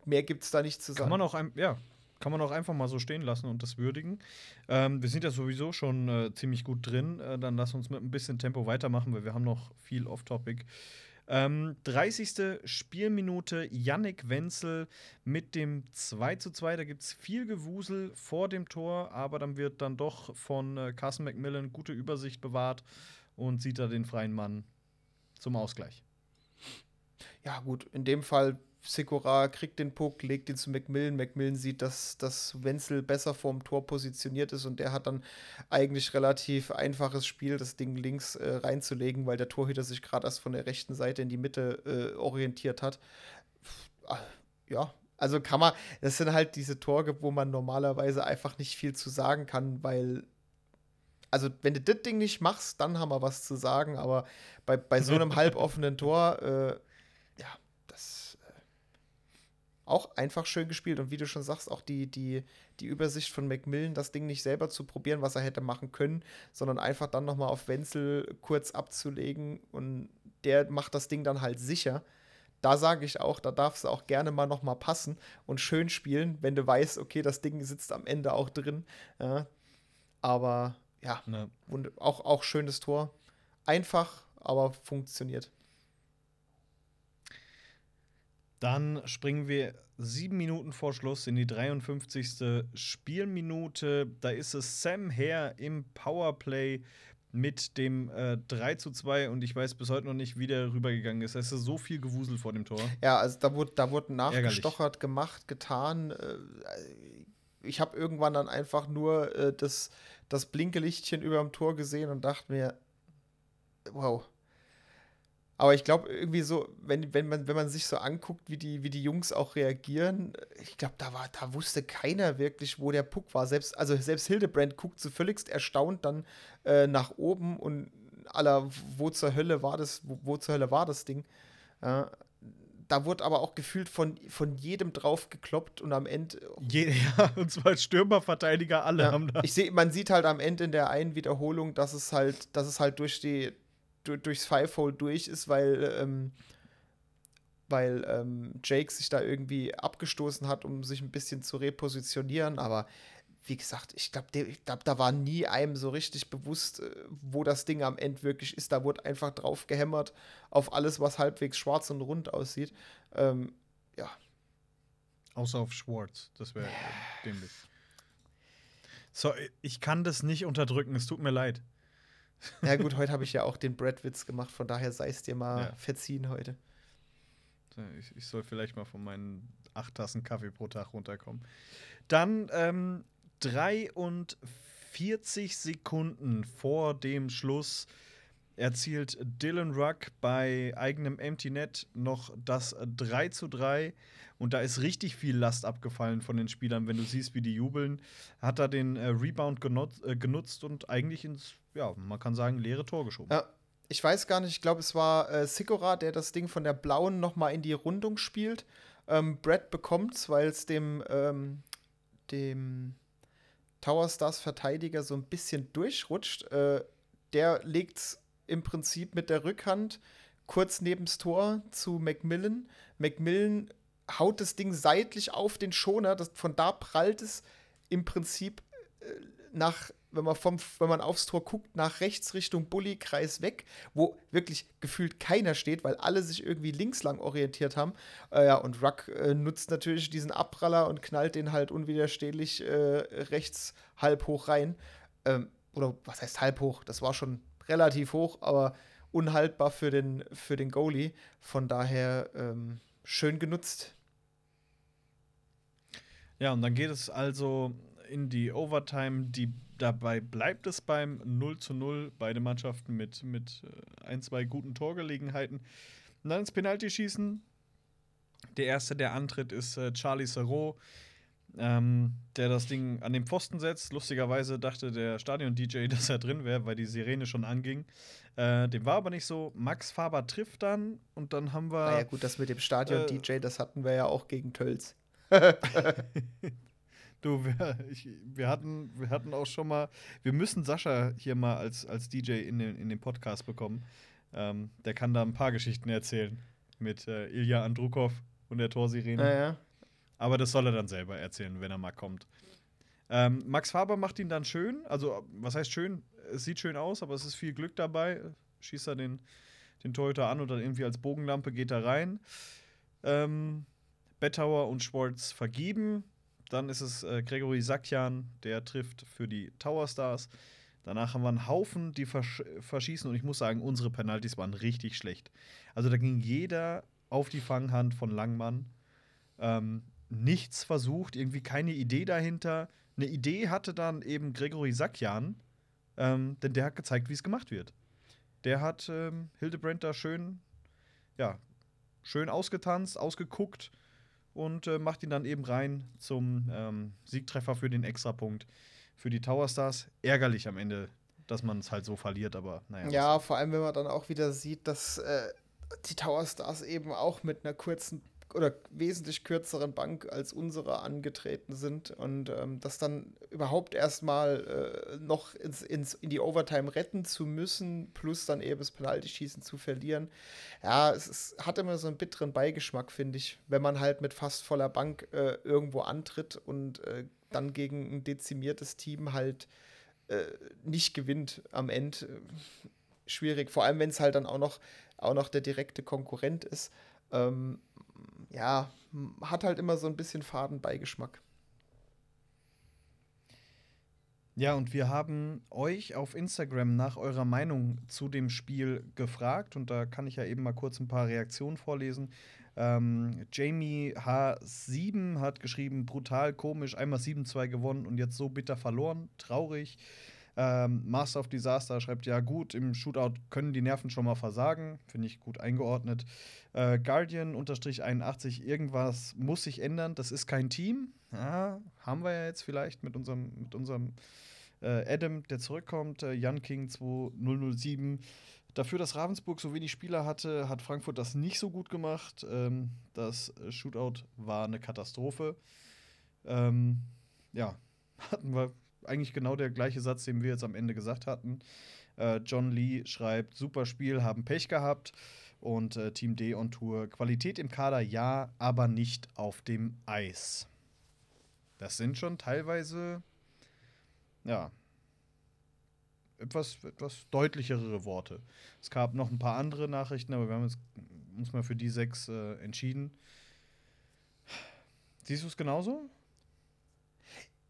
[SPEAKER 2] mehr gibt es da nicht zu sagen.
[SPEAKER 1] Kann man auch ein, ja, kann man auch einfach mal so stehen lassen und das würdigen. Ähm, wir sind ja sowieso schon äh, ziemlich gut drin. Äh, dann lass uns mit ein bisschen Tempo weitermachen, weil wir haben noch viel Off-Topic. Ähm, 30. Spielminute Yannick Wenzel mit dem 2 zu 2. Da gibt es viel Gewusel vor dem Tor, aber dann wird dann doch von äh, Carson McMillan gute Übersicht bewahrt und sieht da den freien Mann zum Ausgleich.
[SPEAKER 2] Ja, gut, in dem Fall Sikora kriegt den Puck, legt ihn zu McMillan. McMillan sieht, dass, dass Wenzel besser vorm Tor positioniert ist und der hat dann eigentlich relativ einfaches Spiel, das Ding links äh, reinzulegen, weil der Torhüter sich gerade erst von der rechten Seite in die Mitte äh, orientiert hat. Ah, ja, also kann man, das sind halt diese Tore, wo man normalerweise einfach nicht viel zu sagen kann, weil also wenn du das Ding nicht machst, dann haben wir was zu sagen, aber bei, bei so einem [LAUGHS] halboffenen Tor, äh, auch einfach schön gespielt. Und wie du schon sagst, auch die, die, die Übersicht von Macmillan, das Ding nicht selber zu probieren, was er hätte machen können, sondern einfach dann nochmal auf Wenzel kurz abzulegen und der macht das Ding dann halt sicher. Da sage ich auch, da darfst du auch gerne mal nochmal passen und schön spielen, wenn du weißt, okay, das Ding sitzt am Ende auch drin. Ja. Aber ja, ne. auch, auch schönes Tor. Einfach, aber funktioniert.
[SPEAKER 1] Dann springen wir sieben Minuten vor Schluss in die 53. Spielminute. Da ist es Sam Hare im Powerplay mit dem äh, 3 zu 2 und ich weiß bis heute noch nicht, wie der rübergegangen ist. Es ist so viel Gewusel vor dem Tor.
[SPEAKER 2] Ja, also da wurde, da wurde nachgestochert, gemacht, getan. Äh, ich habe irgendwann dann einfach nur äh, das, das Blinkelichtchen über dem Tor gesehen und dachte mir, wow, aber ich glaube, irgendwie so, wenn, wenn, man, wenn man sich so anguckt, wie die, wie die Jungs auch reagieren, ich glaube, da, da wusste keiner wirklich, wo der Puck war. Selbst, also selbst Hildebrand guckt so völligst erstaunt dann äh, nach oben und aller, wo zur Hölle war das, wo, wo zur Hölle war das Ding. Äh, da wurde aber auch gefühlt von, von jedem drauf gekloppt und am Ende.
[SPEAKER 1] Je, [LAUGHS] ja, und zwar Stürmer, Verteidiger, alle
[SPEAKER 2] ja,
[SPEAKER 1] haben da.
[SPEAKER 2] Ich sehe, man sieht halt am Ende in der einen Wiederholung, dass es halt, dass es halt durch die durchs Fivefold durch ist, weil, ähm, weil ähm, Jake sich da irgendwie abgestoßen hat, um sich ein bisschen zu repositionieren. Aber wie gesagt, ich glaube, glaub, da war nie einem so richtig bewusst, äh, wo das Ding am Ende wirklich ist. Da wurde einfach drauf gehämmert auf alles, was halbwegs schwarz und rund aussieht. Ähm, ja.
[SPEAKER 1] Außer auf Schwarz. Das wäre äh, dämlich. [SIGHS] So, ich kann das nicht unterdrücken. Es tut mir leid.
[SPEAKER 2] Ja, gut, heute habe ich ja auch den Brad-Witz gemacht, von daher sei es dir mal ja. verziehen heute.
[SPEAKER 1] Ich, ich, soll vielleicht mal von meinen acht Tassen Kaffee pro Tag runterkommen. Dann ähm, 43 Sekunden vor dem Schluss erzielt Dylan Ruck bei eigenem Empty Net noch das 3 zu 3. Und da ist richtig viel Last abgefallen von den Spielern, wenn du siehst, wie die jubeln. Hat er den äh, Rebound genutzt, äh, genutzt und eigentlich ins, ja, man kann sagen, leere Tor geschoben.
[SPEAKER 2] Ja, ich weiß gar nicht, ich glaube, es war äh, Sikora, der das Ding von der blauen noch mal in die Rundung spielt. Ähm, Brad bekommt's, weil es dem, ähm, dem Tower Stars Verteidiger so ein bisschen durchrutscht. Äh, der legt's im Prinzip mit der Rückhand kurz neben's Tor zu Macmillan. Macmillan haut das Ding seitlich auf den Schoner. Das, von da prallt es im Prinzip äh, nach, wenn man, vom, wenn man aufs Tor guckt, nach rechts Richtung Bulli-Kreis weg, wo wirklich gefühlt keiner steht, weil alle sich irgendwie links lang orientiert haben. Äh, ja, und Ruck äh, nutzt natürlich diesen Abpraller und knallt den halt unwiderstehlich äh, rechts halb hoch rein. Ähm, oder was heißt halb hoch? Das war schon relativ hoch, aber unhaltbar für den, für den Goalie. Von daher ähm, schön genutzt.
[SPEAKER 1] Ja, und dann geht es also in die Overtime. Die, dabei bleibt es beim 0 zu 0. Beide Mannschaften mit, mit äh, ein, zwei guten Torgelegenheiten. Und dann ins Penalty-Schießen. Der erste, der antritt, ist äh, Charlie Serrault, ähm, der das Ding an den Pfosten setzt. Lustigerweise dachte der Stadion-DJ, [LAUGHS] dass er drin wäre, weil die Sirene schon anging. Äh, dem war aber nicht so. Max Faber trifft dann und dann haben wir.
[SPEAKER 2] Naja, gut, das mit dem Stadion-DJ, äh, das hatten wir ja auch gegen Tölz. [LAUGHS]
[SPEAKER 1] du, wir, ich, wir, hatten, wir hatten auch schon mal, wir müssen Sascha hier mal als, als DJ in den, in den Podcast bekommen. Ähm, der kann da ein paar Geschichten erzählen mit äh, Ilja Andrukov und der Torsirene.
[SPEAKER 2] Ja, ja.
[SPEAKER 1] Aber das soll er dann selber erzählen, wenn er mal kommt. Ähm, Max Faber macht ihn dann schön. Also, was heißt schön? Es sieht schön aus, aber es ist viel Glück dabei. Schießt er den, den Torhüter an oder irgendwie als Bogenlampe geht er rein. Ähm, Bettauer und Schwartz vergeben. Dann ist es äh, Gregory Sakjan, der trifft für die Tower Stars. Danach haben wir einen Haufen, die versch verschießen. Und ich muss sagen, unsere Penalties waren richtig schlecht. Also da ging jeder auf die Fanghand von Langmann. Ähm, nichts versucht, irgendwie keine Idee dahinter. Eine Idee hatte dann eben Gregory Sakjan, ähm, denn der hat gezeigt, wie es gemacht wird. Der hat ähm, Hildebrand da schön, ja, schön ausgetanzt, ausgeguckt und äh, macht ihn dann eben rein zum ähm, Siegtreffer für den Extrapunkt für die Tower Stars. Ärgerlich am Ende, dass man es halt so verliert, aber naja.
[SPEAKER 2] Ja, vor allem, wenn man dann auch wieder sieht, dass äh, die Tower Stars eben auch mit einer kurzen oder wesentlich kürzeren Bank als unsere angetreten sind und ähm, das dann überhaupt erstmal äh, noch ins, ins, in die Overtime retten zu müssen, plus dann eben das Penalty-Schießen zu verlieren. Ja, es, es, hat immer so einen bitteren Beigeschmack, finde ich, wenn man halt mit fast voller Bank äh, irgendwo antritt und äh, dann gegen ein dezimiertes Team halt äh, nicht gewinnt am Ende. Schwierig, vor allem wenn es halt dann auch noch, auch noch der direkte Konkurrent ist. Ähm, ja, hat halt immer so ein bisschen Fadenbeigeschmack.
[SPEAKER 1] Ja, und wir haben euch auf Instagram nach eurer Meinung zu dem Spiel gefragt und da kann ich ja eben mal kurz ein paar Reaktionen vorlesen. Ähm, Jamie H7 hat geschrieben, brutal komisch, einmal 7-2 gewonnen und jetzt so bitter verloren, traurig. Ähm, Master of Disaster schreibt, ja gut, im Shootout können die Nerven schon mal versagen. Finde ich gut eingeordnet. Äh, Guardian 81, irgendwas muss sich ändern. Das ist kein Team. Ja, haben wir ja jetzt vielleicht mit unserem, mit unserem äh, Adam, der zurückkommt. Äh, Jan King 2007. Dafür, dass Ravensburg so wenig Spieler hatte, hat Frankfurt das nicht so gut gemacht. Ähm, das Shootout war eine Katastrophe. Ähm, ja, [LAUGHS] hatten wir eigentlich genau der gleiche Satz, den wir jetzt am Ende gesagt hatten. Äh, John Lee schreibt: Super Spiel, haben Pech gehabt. Und äh, Team D on Tour: Qualität im Kader ja, aber nicht auf dem Eis. Das sind schon teilweise, ja, etwas, etwas deutlichere Worte. Es gab noch ein paar andere Nachrichten, aber wir haben uns, uns mal für die sechs äh, entschieden. Siehst du es genauso?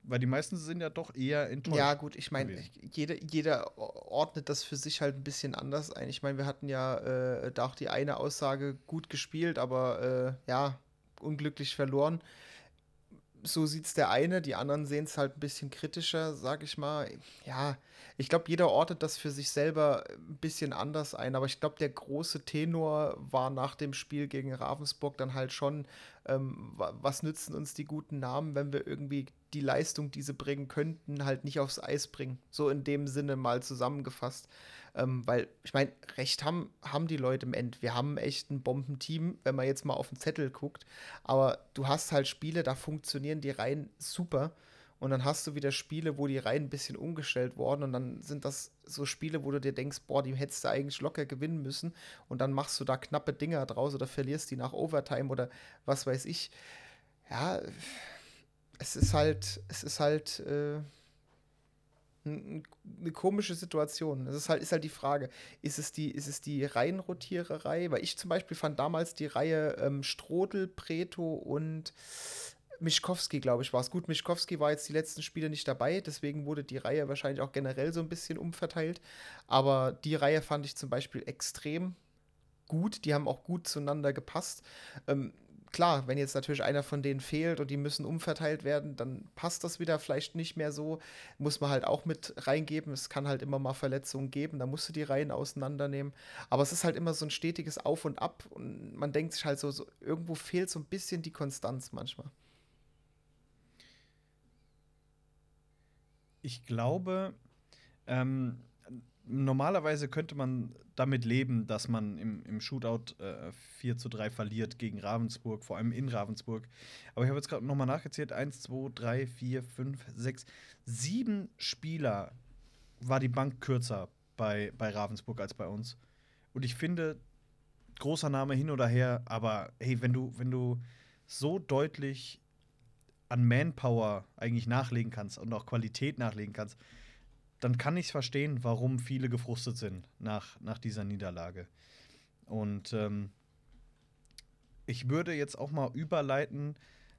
[SPEAKER 1] Weil die meisten sind ja doch eher enttäuscht.
[SPEAKER 2] Ja, gut, ich meine, jeder, jeder ordnet das für sich halt ein bisschen anders ein. Ich meine, wir hatten ja äh, da auch die eine Aussage gut gespielt, aber äh, ja, unglücklich verloren. So sieht es der eine, die anderen sehen es halt ein bisschen kritischer, sag ich mal. Ja, ich glaube, jeder ordnet das für sich selber ein bisschen anders ein, aber ich glaube, der große Tenor war nach dem Spiel gegen Ravensburg dann halt schon, ähm, was nützen uns die guten Namen, wenn wir irgendwie die Leistung, die sie bringen könnten, halt nicht aufs Eis bringen. So in dem Sinne mal zusammengefasst. Ähm, weil, ich meine, recht haben, haben die Leute im End. Wir haben echt ein Bombenteam, wenn man jetzt mal auf den Zettel guckt. Aber du hast halt Spiele, da funktionieren die Reihen super. Und dann hast du wieder Spiele, wo die Reihen ein bisschen umgestellt wurden. Und dann sind das so Spiele, wo du dir denkst, boah, die hättest du eigentlich locker gewinnen müssen. Und dann machst du da knappe Dinger draus oder verlierst die nach Overtime oder was weiß ich. Ja, es ist halt, es ist halt äh, eine komische Situation. Es ist halt, ist halt die Frage, ist es die, ist es die Reihenrotiererei? Weil ich zum Beispiel fand damals die Reihe ähm, Strodel, Preto und Mischkowski, glaube ich, war es. Gut, Mischkowski war jetzt die letzten Spiele nicht dabei, deswegen wurde die Reihe wahrscheinlich auch generell so ein bisschen umverteilt. Aber die Reihe fand ich zum Beispiel extrem gut. Die haben auch gut zueinander gepasst. Ähm, klar, wenn jetzt natürlich einer von denen fehlt und die müssen umverteilt werden, dann passt das wieder vielleicht nicht mehr so. Muss man halt auch mit reingeben. Es kann halt immer mal Verletzungen geben, da musst du die Reihen auseinandernehmen. Aber es ist halt immer so ein stetiges Auf und Ab und man denkt sich halt so, so irgendwo fehlt so ein bisschen die Konstanz manchmal.
[SPEAKER 1] Ich glaube, ähm, normalerweise könnte man damit leben, dass man im, im Shootout äh, 4 zu 3 verliert gegen Ravensburg, vor allem in Ravensburg. Aber ich habe jetzt gerade nochmal nachgezählt: 1, 2, 3, 4, 5, 6, 7 Spieler war die Bank kürzer bei, bei Ravensburg als bei uns. Und ich finde, großer Name hin oder her, aber hey, wenn du, wenn du so deutlich an Manpower eigentlich nachlegen kannst und auch Qualität nachlegen kannst, dann kann ich verstehen, warum viele gefrustet sind nach, nach dieser Niederlage. Und ähm, ich würde jetzt auch mal überleiten,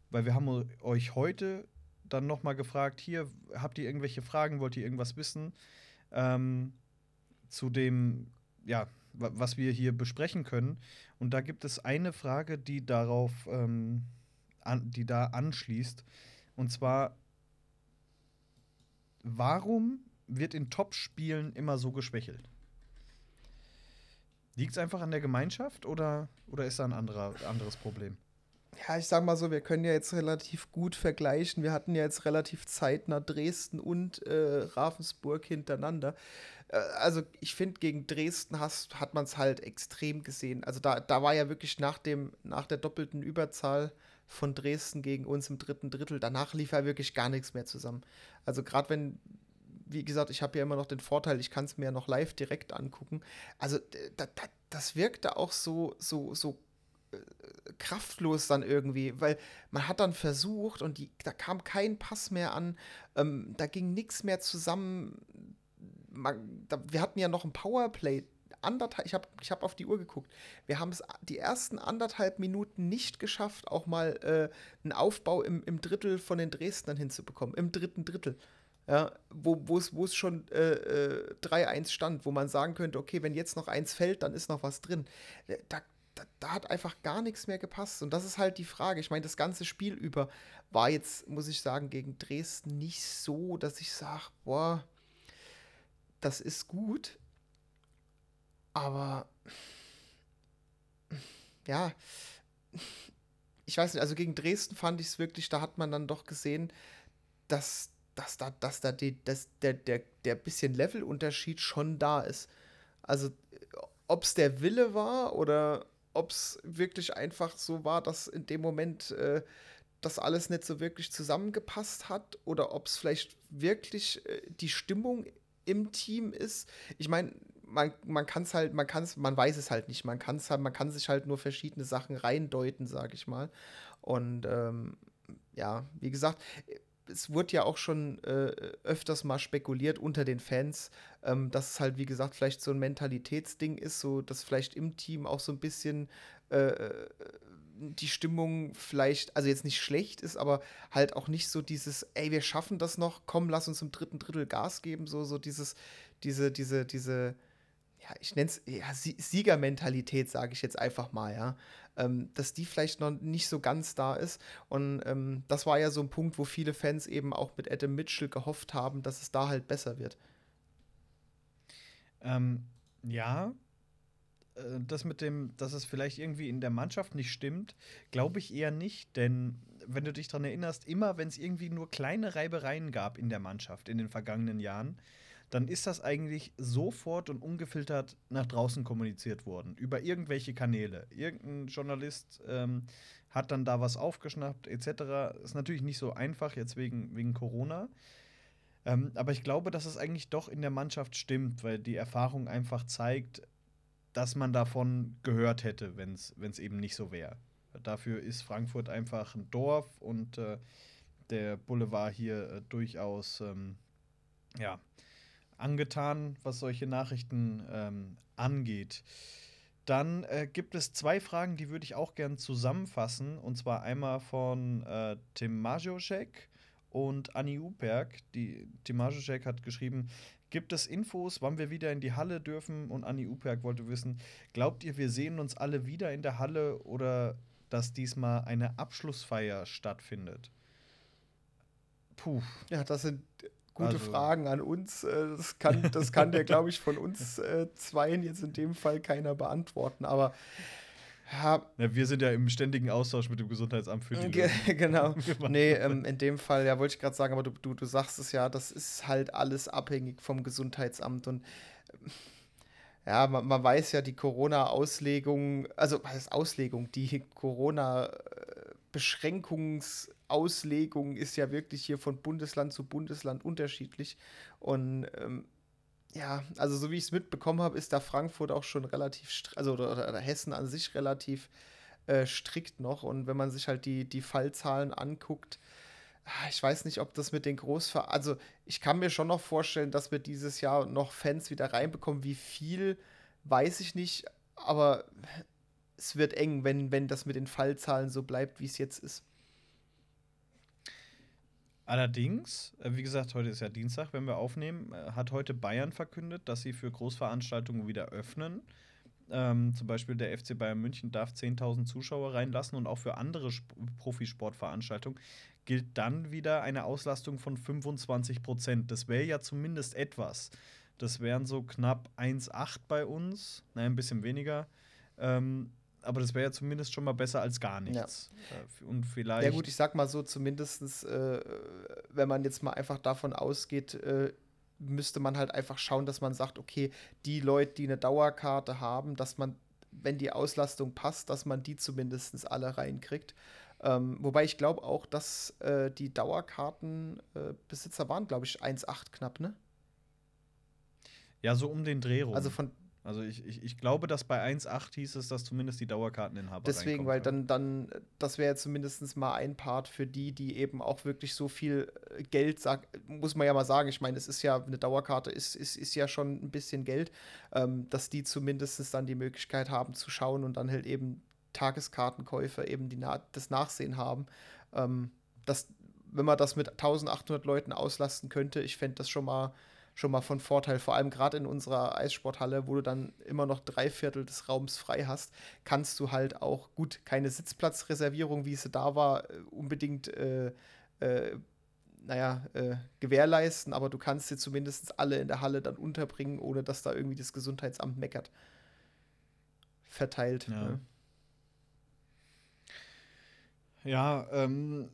[SPEAKER 1] weil wir haben euch heute dann noch mal gefragt, hier, habt ihr irgendwelche Fragen, wollt ihr irgendwas wissen ähm, zu dem, ja, was wir hier besprechen können. Und da gibt es eine Frage, die darauf, ähm, an, die da anschließt. Und zwar, warum wird in Top-Spielen immer so geschwächelt? Liegt es einfach an der Gemeinschaft oder, oder ist da ein anderer, anderes Problem?
[SPEAKER 2] Ja, ich sag mal so, wir können ja jetzt relativ gut vergleichen. Wir hatten ja jetzt relativ zeitnah Dresden und äh, Ravensburg hintereinander. Äh, also ich finde, gegen Dresden hast, hat man es halt extrem gesehen. Also da, da war ja wirklich nach, dem, nach der doppelten Überzahl von Dresden gegen uns im dritten Drittel, danach lief ja wirklich gar nichts mehr zusammen. Also gerade wenn wie gesagt, ich habe ja immer noch den Vorteil, ich kann es mir ja noch live direkt angucken. Also da, da, das wirkte auch so, so, so äh, kraftlos dann irgendwie, weil man hat dann versucht und die, da kam kein Pass mehr an, ähm, da ging nichts mehr zusammen. Man, da, wir hatten ja noch ein Powerplay. Anderthalb, ich habe ich hab auf die Uhr geguckt. Wir haben es die ersten anderthalb Minuten nicht geschafft, auch mal äh, einen Aufbau im, im Drittel von den Dresdnern hinzubekommen. Im dritten Drittel ja, wo es schon äh, äh, 3-1 stand, wo man sagen könnte, okay, wenn jetzt noch eins fällt, dann ist noch was drin. Äh, da, da, da, hat einfach gar nichts mehr gepasst. Und das ist halt die Frage. Ich meine, das ganze Spiel über war jetzt, muss ich sagen, gegen Dresden nicht so, dass ich sage, boah, das ist gut. Aber ja, ich weiß nicht, also gegen Dresden fand ich es wirklich, da hat man dann doch gesehen, dass dass da, dass da die, dass der, der, der bisschen Levelunterschied schon da ist. Also, ob es der Wille war oder ob es wirklich einfach so war, dass in dem Moment äh, das alles nicht so wirklich zusammengepasst hat oder ob es vielleicht wirklich äh, die Stimmung im Team ist. Ich meine, man, man kann es halt, man kann es, man weiß es halt nicht. Man kann halt, man kann sich halt nur verschiedene Sachen reindeuten, sag ich mal. Und ähm, ja, wie gesagt, es wurde ja auch schon äh, öfters mal spekuliert unter den Fans, ähm, dass es halt, wie gesagt, vielleicht so ein Mentalitätsding ist, so dass vielleicht im Team auch so ein bisschen äh, die Stimmung vielleicht, also jetzt nicht schlecht ist, aber halt auch nicht so dieses, ey, wir schaffen das noch, komm, lass uns im dritten Drittel Gas geben, so, so dieses, diese, diese, diese, ja, ich nenne es ja, Siegermentalität, sage ich jetzt einfach mal, ja ähm, dass die vielleicht noch nicht so ganz da ist. Und ähm, das war ja so ein Punkt, wo viele Fans eben auch mit Adam Mitchell gehofft haben, dass es da halt besser wird.
[SPEAKER 1] Ähm, ja, äh, das mit dem, dass es vielleicht irgendwie in der Mannschaft nicht stimmt, glaube ich eher nicht, denn wenn du dich daran erinnerst, immer wenn es irgendwie nur kleine Reibereien gab in der Mannschaft in den vergangenen Jahren, dann ist das eigentlich sofort und ungefiltert nach draußen kommuniziert worden, über irgendwelche Kanäle. Irgendein Journalist ähm, hat dann da was aufgeschnappt, etc. Ist natürlich nicht so einfach jetzt wegen, wegen Corona. Ähm, aber ich glaube, dass es eigentlich doch in der Mannschaft stimmt, weil die Erfahrung einfach zeigt, dass man davon gehört hätte, wenn es eben nicht so wäre. Dafür ist Frankfurt einfach ein Dorf und äh, der Boulevard hier äh, durchaus ähm, ja, angetan, was solche Nachrichten ähm, angeht. Dann äh, gibt es zwei Fragen, die würde ich auch gern zusammenfassen. Und zwar einmal von äh, Tim Majocek und Anni Uperk. Die, Tim Majocek hat geschrieben, gibt es Infos, wann wir wieder in die Halle dürfen? Und Anni Uperk wollte wissen, glaubt ihr, wir sehen uns alle wieder in der Halle oder dass diesmal eine Abschlussfeier stattfindet?
[SPEAKER 2] Puh. Ja, das sind gute also, Fragen an uns. Äh, das kann, das kann der, glaube ich, von uns [LAUGHS] äh, zweien jetzt in dem Fall keiner beantworten. Aber
[SPEAKER 1] ja, ja, wir sind ja im ständigen Austausch mit dem Gesundheitsamt für die.
[SPEAKER 2] Ge [LAUGHS] [LAUGHS] genau. nee, ähm, in dem Fall, ja, wollte ich gerade sagen, aber du, du, du sagst es ja, das ist halt alles abhängig vom Gesundheitsamt und ähm, ja, man, man, weiß ja, die Corona-Auslegung, also was ist Auslegung, die Corona-Beschränkungs- Auslegung ist ja wirklich hier von Bundesland zu Bundesland unterschiedlich. Und ähm, ja, also so wie ich es mitbekommen habe, ist da Frankfurt auch schon relativ, also oder, oder Hessen an sich relativ äh, strikt noch. Und wenn man sich halt die, die Fallzahlen anguckt, Ah, ich weiß nicht, ob das mit den Großvereinen, also ich kann mir schon noch vorstellen, dass wir dieses Jahr noch Fans wieder reinbekommen. Wie viel, weiß ich nicht, aber es wird eng, wenn, wenn das mit den Fallzahlen so bleibt, wie es jetzt ist.
[SPEAKER 1] Allerdings, äh, wie gesagt, heute ist ja Dienstag, wenn wir aufnehmen, äh, hat heute Bayern verkündet, dass sie für Großveranstaltungen wieder öffnen. Ähm, zum Beispiel der FC Bayern München darf 10.000 Zuschauer reinlassen und auch für andere Sp Profisportveranstaltungen gilt dann wieder eine Auslastung von 25 Prozent. Das wäre ja zumindest etwas. Das wären so knapp 1,8 bei uns, naja, ein bisschen weniger. Ähm, aber das wäre ja zumindest schon mal besser als gar nichts. Ja. Äh, und vielleicht.
[SPEAKER 2] Ja, gut, ich sag mal so, zumindest, äh, wenn man jetzt mal einfach davon ausgeht, äh, müsste man halt einfach schauen, dass man sagt, okay, die Leute, die eine Dauerkarte haben, dass man, wenn die Auslastung passt, dass man die zumindest alle reinkriegt. Ähm, wobei ich glaube auch, dass äh, die Dauerkartenbesitzer äh, waren, glaube ich, 1,8 knapp, ne?
[SPEAKER 1] Ja, so um den Dreh rum.
[SPEAKER 2] Also von,
[SPEAKER 1] also ich, ich, ich glaube, dass bei 1.8 hieß es, dass zumindest die Dauerkarteninhaber
[SPEAKER 2] Deswegen, weil dann, dann, das wäre zumindest mal ein Part für die, die eben auch wirklich so viel äh, Geld, sag, muss man ja mal sagen, ich meine, es ist ja, eine Dauerkarte ist, ist, ist ja schon ein bisschen Geld, ähm, dass die zumindest dann die Möglichkeit haben zu schauen und dann halt eben Tageskartenkäufer eben die, das Nachsehen haben. Ähm, dass, wenn man das mit 1800 Leuten auslasten könnte, ich fände das schon mal schon mal von Vorteil. Vor allem gerade in unserer Eissporthalle, wo du dann immer noch drei Viertel des Raums frei hast, kannst du halt auch gut keine Sitzplatzreservierung, wie sie da war, äh, unbedingt äh, äh, naja, äh, gewährleisten, aber du kannst sie zumindest alle in der Halle dann unterbringen, ohne dass da irgendwie das Gesundheitsamt meckert. Verteilt.
[SPEAKER 1] Ja,
[SPEAKER 2] ne?
[SPEAKER 1] ja ähm,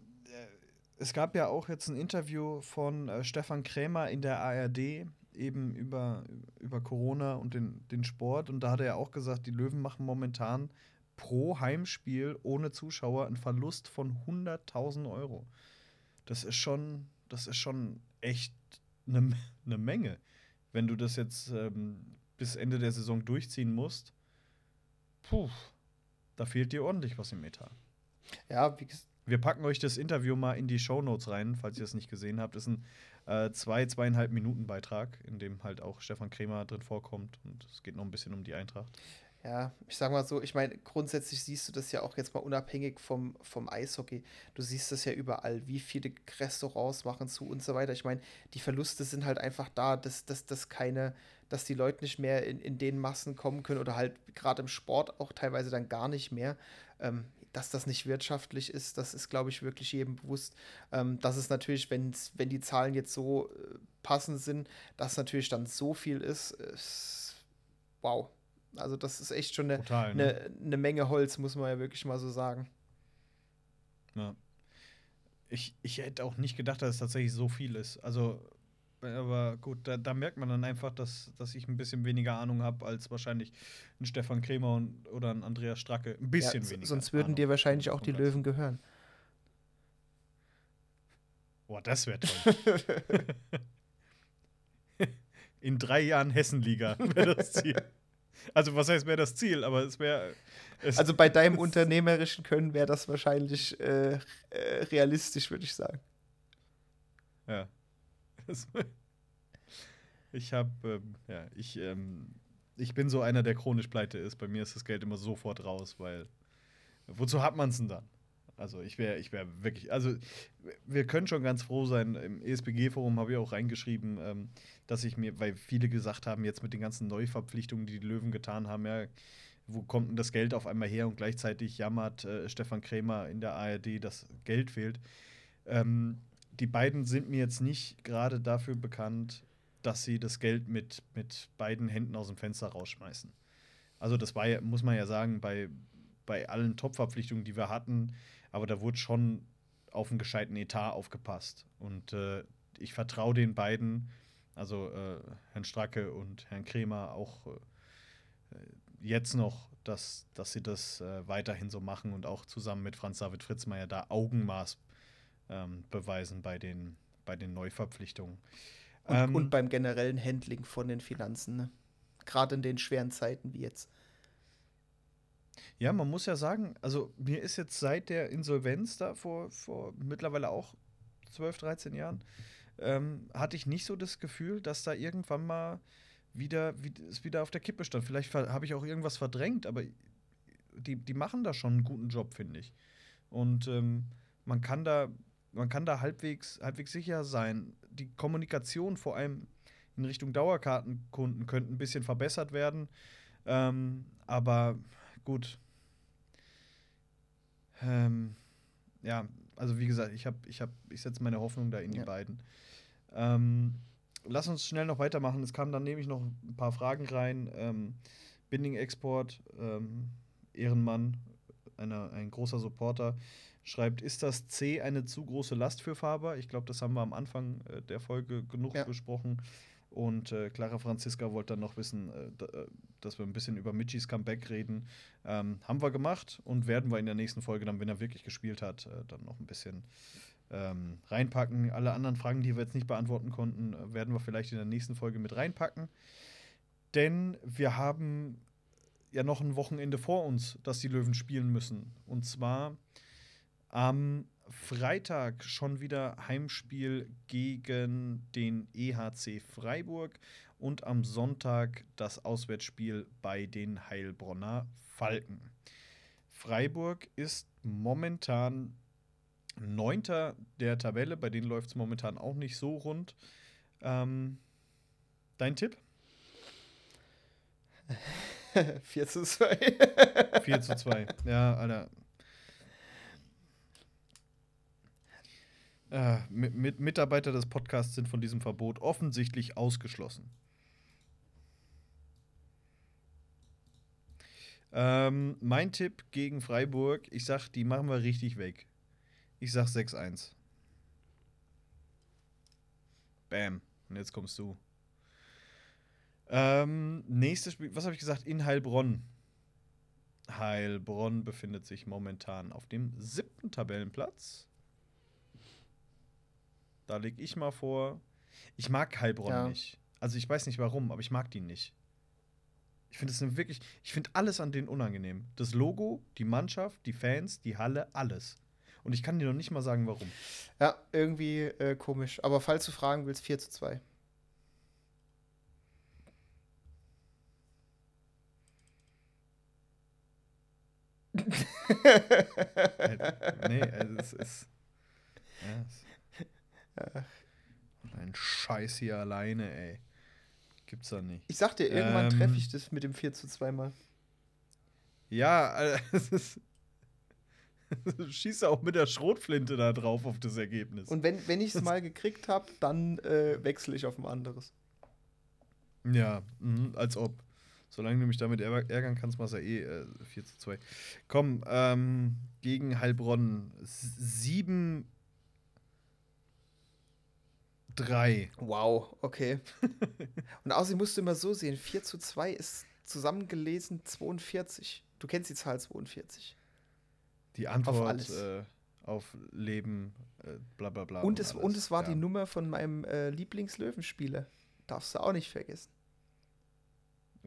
[SPEAKER 1] es gab ja auch jetzt ein Interview von äh, Stefan Krämer in der ARD, eben über, über Corona und den, den Sport. Und da hat er ja auch gesagt, die Löwen machen momentan pro Heimspiel ohne Zuschauer einen Verlust von 100.000 Euro. Das ist schon, das ist schon echt eine ne Menge. Wenn du das jetzt ähm, bis Ende der Saison durchziehen musst, puh, da fehlt dir ordentlich was im Etat.
[SPEAKER 2] Ja, wie, gesagt.
[SPEAKER 1] Wir packen euch das Interview mal in die Show Notes rein, falls ihr es nicht gesehen habt. Das ist ein äh, zwei, zweieinhalb Minuten Beitrag, in dem halt auch Stefan Kremer drin vorkommt. Und es geht noch ein bisschen um die Eintracht.
[SPEAKER 2] Ja, ich sag mal so, ich meine, grundsätzlich siehst du das ja auch jetzt mal unabhängig vom, vom Eishockey. Du siehst das ja überall, wie viele Restaurants machen zu und so weiter. Ich meine, die Verluste sind halt einfach da, dass, dass, dass keine, dass die Leute nicht mehr in, in den Massen kommen können oder halt gerade im Sport auch teilweise dann gar nicht mehr. Ähm, dass das nicht wirtschaftlich ist, das ist, glaube ich, wirklich jedem bewusst. Ähm, dass es natürlich, wenn's, wenn die Zahlen jetzt so äh, passend sind, dass natürlich dann so viel ist, ist wow. Also das ist echt schon eine, Total, ne? eine, eine Menge Holz, muss man ja wirklich mal so sagen.
[SPEAKER 1] Ja. Ich, ich hätte auch nicht gedacht, dass es tatsächlich so viel ist. Also aber gut, da, da, merkt man dann einfach, dass, dass ich ein bisschen weniger Ahnung habe als wahrscheinlich ein Stefan Krämer und, oder ein Andreas Stracke. Ein bisschen ja, weniger.
[SPEAKER 2] Sonst würden Ahnung. dir wahrscheinlich auch die Löwen gehören.
[SPEAKER 1] Boah, das wäre toll. [LAUGHS] In drei Jahren Hessenliga wäre das Ziel. Also, was heißt, wäre das Ziel? Aber es wäre.
[SPEAKER 2] Also, bei deinem unternehmerischen Können wäre das wahrscheinlich äh, äh, realistisch, würde ich sagen.
[SPEAKER 1] Ja. Ich habe, ähm, ja, ich, ähm, ich bin so einer, der chronisch pleite ist. Bei mir ist das Geld immer sofort raus, weil wozu hat man es denn dann? Also ich wäre, ich wäre wirklich, also wir können schon ganz froh sein. Im ESPG-Forum habe ich auch reingeschrieben, ähm, dass ich mir, weil viele gesagt haben, jetzt mit den ganzen Neuverpflichtungen, die die Löwen getan haben, ja, wo kommt denn das Geld auf einmal her? Und gleichzeitig jammert äh, Stefan Krämer in der ARD, dass Geld fehlt. Ähm, die beiden sind mir jetzt nicht gerade dafür bekannt, dass sie das Geld mit, mit beiden Händen aus dem Fenster rausschmeißen. Also, das war muss man ja sagen, bei, bei allen Top-Verpflichtungen, die wir hatten, aber da wurde schon auf einen gescheiten Etat aufgepasst. Und äh, ich vertraue den beiden, also äh, Herrn Stracke und Herrn Kremer, auch äh, jetzt noch, dass, dass sie das äh, weiterhin so machen und auch zusammen mit Franz David Fritzmeier da Augenmaß ähm, beweisen bei den, bei den Neuverpflichtungen.
[SPEAKER 2] Und, ähm, und beim generellen Handling von den Finanzen, ne? gerade in den schweren Zeiten wie jetzt.
[SPEAKER 1] Ja, man muss ja sagen, also mir ist jetzt seit der Insolvenz da vor, vor mittlerweile auch 12, 13 Jahren, ähm, hatte ich nicht so das Gefühl, dass da irgendwann mal wieder, wie, es wieder auf der Kippe stand. Vielleicht habe ich auch irgendwas verdrängt, aber die, die machen da schon einen guten Job, finde ich. Und ähm, man kann da, man kann da halbwegs, halbwegs sicher sein. Die Kommunikation vor allem in Richtung Dauerkartenkunden könnte ein bisschen verbessert werden. Ähm, aber gut. Ähm, ja, also wie gesagt, ich habe, ich ich setze meine Hoffnung da in die ja. beiden. Ähm, lass uns schnell noch weitermachen. Es kamen dann nämlich noch ein paar Fragen rein. Ähm, Binding-Export, ähm, Ehrenmann, einer, ein großer Supporter, schreibt, ist das C eine zu große Last für Faber? Ich glaube, das haben wir am Anfang äh, der Folge genug ja. besprochen. Und äh, Clara Franziska wollte dann noch wissen, äh, äh, dass wir ein bisschen über Michis Comeback reden. Ähm, haben wir gemacht und werden wir in der nächsten Folge dann, wenn er wirklich gespielt hat, äh, dann noch ein bisschen ähm, reinpacken. Alle anderen Fragen, die wir jetzt nicht beantworten konnten, äh, werden wir vielleicht in der nächsten Folge mit reinpacken. Denn wir haben ja noch ein Wochenende vor uns, das die Löwen spielen müssen. Und zwar am Freitag schon wieder Heimspiel gegen den EHC Freiburg und am Sonntag das Auswärtsspiel bei den Heilbronner Falken. Freiburg ist momentan Neunter der Tabelle, bei denen läuft es momentan auch nicht so rund. Ähm, dein Tipp? [LAUGHS]
[SPEAKER 2] 4 zu 2.
[SPEAKER 1] 4 zu 2. Ja, Alter. Äh, mit, mit Mitarbeiter des Podcasts sind von diesem Verbot offensichtlich ausgeschlossen. Ähm, mein Tipp gegen Freiburg, ich sag, die machen wir richtig weg. Ich sag 6-1. Bam. Und jetzt kommst du. Ähm, nächstes Spiel, was habe ich gesagt? In Heilbronn. Heilbronn befindet sich momentan auf dem siebten Tabellenplatz. Da lege ich mal vor. Ich mag Heilbronn ja. nicht. Also ich weiß nicht warum, aber ich mag die nicht. Ich finde es wirklich, ich finde alles an denen unangenehm. Das Logo, die Mannschaft, die Fans, die Halle, alles. Und ich kann dir noch nicht mal sagen, warum.
[SPEAKER 2] Ja, irgendwie äh, komisch. Aber falls du fragen willst, 4 zu 2. [LAUGHS]
[SPEAKER 1] nee, also es ist. Ja, es ein Scheiß hier alleine, ey. Gibt's da nicht.
[SPEAKER 2] Ich sag dir, irgendwann ähm, treffe ich das mit dem 4 zu 2 mal.
[SPEAKER 1] Ja, es [LAUGHS] ist. Schieße auch mit der Schrotflinte da drauf auf das Ergebnis.
[SPEAKER 2] Und wenn, wenn ich es mal gekriegt habe, dann äh, wechsle ich auf ein anderes.
[SPEAKER 1] Ja, mh, als ob. Solange du mich damit ärgern kannst, machst du ja eh äh, 4 zu 2. Komm, ähm, gegen Heilbronn. Sieben 3.
[SPEAKER 2] Wow, okay. Und außerdem musst du immer so sehen: 4 zu 2 ist zusammengelesen 42. Du kennst die Zahl 42.
[SPEAKER 1] Die Antwort auf, alles. Äh, auf Leben, äh, bla bla bla.
[SPEAKER 2] Und, es, und es war ja. die Nummer von meinem äh, Lieblingslöwenspieler. Darfst du auch nicht vergessen.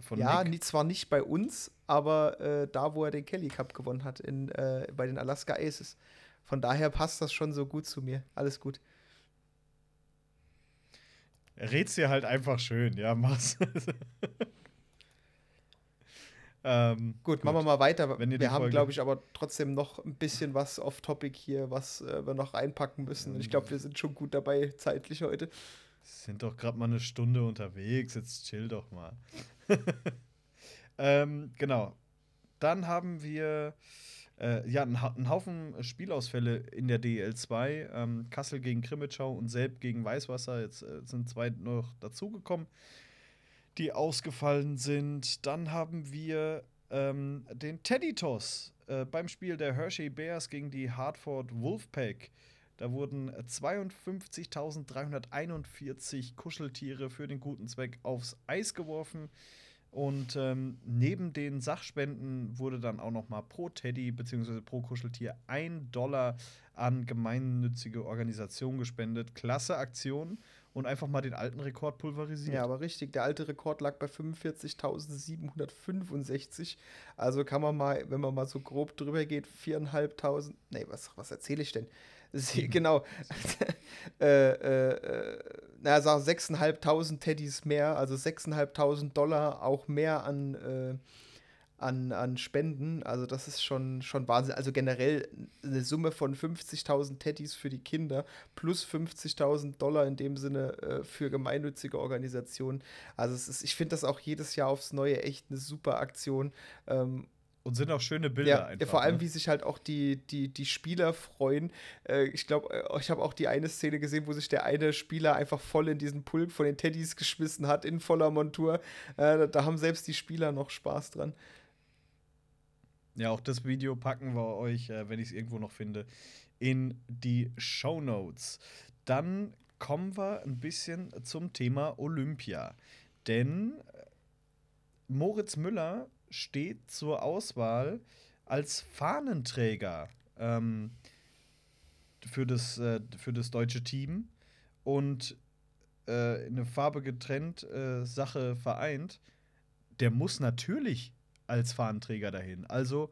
[SPEAKER 2] Von ja, Nick? zwar nicht bei uns, aber äh, da, wo er den Kelly Cup gewonnen hat, in, äh, bei den Alaska Aces. Von daher passt das schon so gut zu mir. Alles gut.
[SPEAKER 1] Red's dir halt einfach schön, ja, mach's. [LAUGHS]
[SPEAKER 2] ähm, gut, gut, machen wir mal weiter. wir haben, glaube ich, aber trotzdem noch ein bisschen was off-topic hier, was äh, wir noch reinpacken müssen. Und ich glaube, wir sind schon gut dabei zeitlich heute.
[SPEAKER 1] Sind doch gerade mal eine Stunde unterwegs, jetzt chill doch mal. [LAUGHS] ähm, genau. Dann haben wir äh, ja, ein, Haufen Spielausfälle in der DL2. Ähm, Kassel gegen Krimitschau und Selb gegen Weißwasser. Jetzt äh, sind zwei noch dazugekommen, die ausgefallen sind. Dann haben wir ähm, den Teddy Toss äh, beim Spiel der Hershey Bears gegen die Hartford Wolfpack. Da wurden 52.341 Kuscheltiere für den guten Zweck aufs Eis geworfen. Und ähm, neben den Sachspenden wurde dann auch noch mal pro Teddy bzw. pro Kuscheltier ein Dollar an gemeinnützige Organisationen gespendet. Klasse Aktion. und einfach mal den alten Rekord pulverisiert.
[SPEAKER 2] Ja, aber richtig. Der alte Rekord lag bei 45.765. Also kann man mal, wenn man mal so grob drüber geht, 4.500. Nee, was, was erzähle ich denn? [LAUGHS] Sie, genau. [LAUGHS] äh, äh, äh, naja, sag 6.500 Teddys mehr, also 6.500 Dollar auch mehr an, äh, an, an Spenden. Also das ist schon, schon Wahnsinn. Also generell eine Summe von 50.000 Teddys für die Kinder plus 50.000 Dollar in dem Sinne äh, für gemeinnützige Organisationen. Also ist, ich finde das auch jedes Jahr aufs Neue echt eine super Aktion. Ähm,
[SPEAKER 1] und sind auch schöne Bilder
[SPEAKER 2] ja,
[SPEAKER 1] einfach.
[SPEAKER 2] vor allem,
[SPEAKER 1] ne?
[SPEAKER 2] wie sich halt auch die, die, die Spieler freuen. Äh, ich glaube, äh, ich habe auch die eine Szene gesehen, wo sich der eine Spieler einfach voll in diesen Pulk von den Teddys geschmissen hat, in voller Montur. Äh, da, haben selbst die Spieler noch Spaß dran.
[SPEAKER 1] Ja, auch das Video packen wir euch, äh, wenn ich es irgendwo noch finde, in die Show Notes. Dann kommen wir ein bisschen zum Thema Olympia. Denn äh, Moritz Müller steht zur Auswahl als Fahnenträger ähm, für, das, äh, für das deutsche Team und äh, eine Farbe getrennt, äh, Sache vereint. Der muss natürlich als Fahnenträger dahin. Also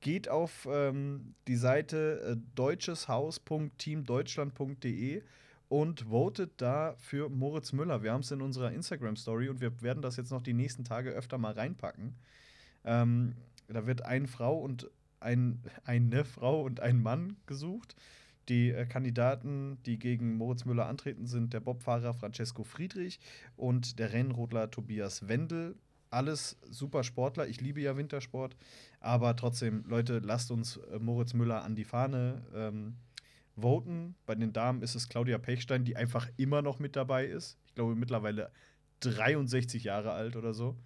[SPEAKER 1] geht auf ähm, die Seite äh, deutscheshaus.teamdeutschland.de und votet da für Moritz Müller. Wir haben es in unserer Instagram-Story und wir werden das jetzt noch die nächsten Tage öfter mal reinpacken. Ähm, da wird eine Frau und ein, eine Frau und ein Mann gesucht. Die äh, Kandidaten, die gegen Moritz Müller antreten, sind der Bobfahrer Francesco Friedrich und der Rennrodler Tobias Wendel. Alles super Sportler. Ich liebe ja Wintersport. Aber trotzdem, Leute, lasst uns äh, Moritz Müller an die Fahne ähm, voten. Bei den Damen ist es Claudia Pechstein, die einfach immer noch mit dabei ist. Ich glaube, mittlerweile 63 Jahre alt oder so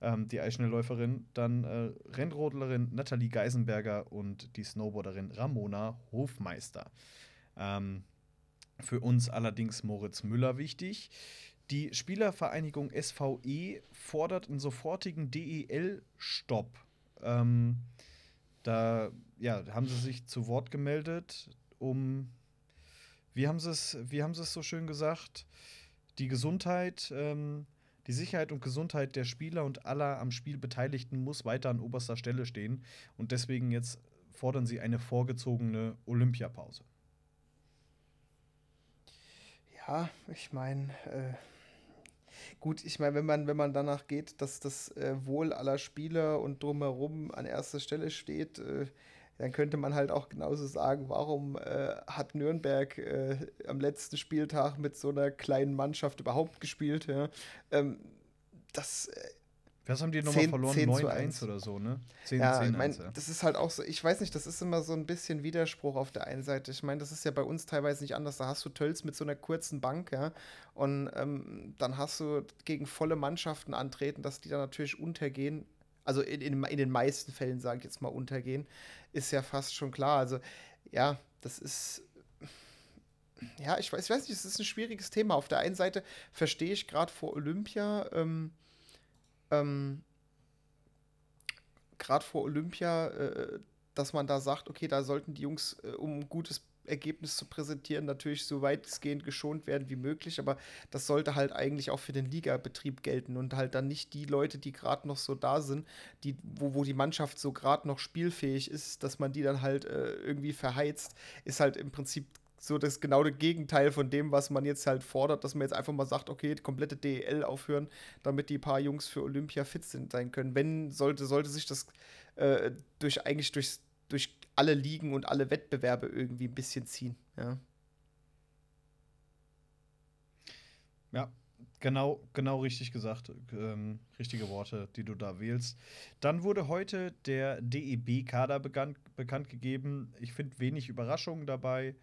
[SPEAKER 1] ähm, die Eisschnellläuferin, dann äh, Rennrodlerin Nathalie Geisenberger und die Snowboarderin Ramona Hofmeister. Ähm, für uns allerdings Moritz Müller wichtig. Die Spielervereinigung SVE fordert einen sofortigen DEL-Stopp. Ähm, da ja, haben sie sich zu Wort gemeldet, um, wie haben sie es, so schön gesagt, die Gesundheit ähm, die Sicherheit und Gesundheit der Spieler und aller am Spiel Beteiligten muss weiter an oberster Stelle stehen. Und deswegen jetzt fordern sie eine vorgezogene Olympiapause.
[SPEAKER 2] Ja, ich meine, äh, gut, ich meine, wenn man, wenn man danach geht, dass das äh, Wohl aller Spieler und drumherum an erster Stelle steht, äh, dann könnte man halt auch genauso sagen, warum äh, hat Nürnberg äh, am letzten Spieltag mit so einer kleinen Mannschaft überhaupt gespielt? Ja? Ähm, das. Äh,
[SPEAKER 1] Was haben die nochmal verloren? 9-1 oder so, ne?
[SPEAKER 2] 10, ja, 10 ich mein, ja. das ist halt auch so, ich weiß nicht, das ist immer so ein bisschen Widerspruch auf der einen Seite. Ich meine, das ist ja bei uns teilweise nicht anders. Da hast du Tölz mit so einer kurzen Bank, ja, und ähm, dann hast du gegen volle Mannschaften antreten, dass die dann natürlich untergehen also in, in, in den meisten Fällen, sage ich jetzt mal, untergehen, ist ja fast schon klar. Also ja, das ist ja, ich weiß, ich weiß nicht, es ist ein schwieriges Thema. Auf der einen Seite verstehe ich gerade vor Olympia, ähm, ähm, gerade vor Olympia, äh, dass man da sagt, okay, da sollten die Jungs, äh, um ein gutes Ergebnis zu präsentieren, natürlich so weitgehend geschont werden wie möglich, aber das sollte halt eigentlich auch für den Ligabetrieb gelten und halt dann nicht die Leute, die gerade noch so da sind, die, wo, wo die Mannschaft so gerade noch spielfähig ist, dass man die dann halt äh, irgendwie verheizt, ist halt im Prinzip so das genau das Gegenteil von dem, was man jetzt halt fordert, dass man jetzt einfach mal sagt, okay, die komplette DEL aufhören, damit die paar Jungs für Olympia fit sind, sein können. Wenn sollte, sollte sich das äh, durch eigentlich durchs durch alle Ligen und alle Wettbewerbe irgendwie ein bisschen ziehen. Ja,
[SPEAKER 1] ja genau, genau richtig gesagt. Ähm, richtige Worte, die du da wählst. Dann wurde heute der DEB-Kader bekannt, bekannt gegeben. Ich finde wenig Überraschungen dabei.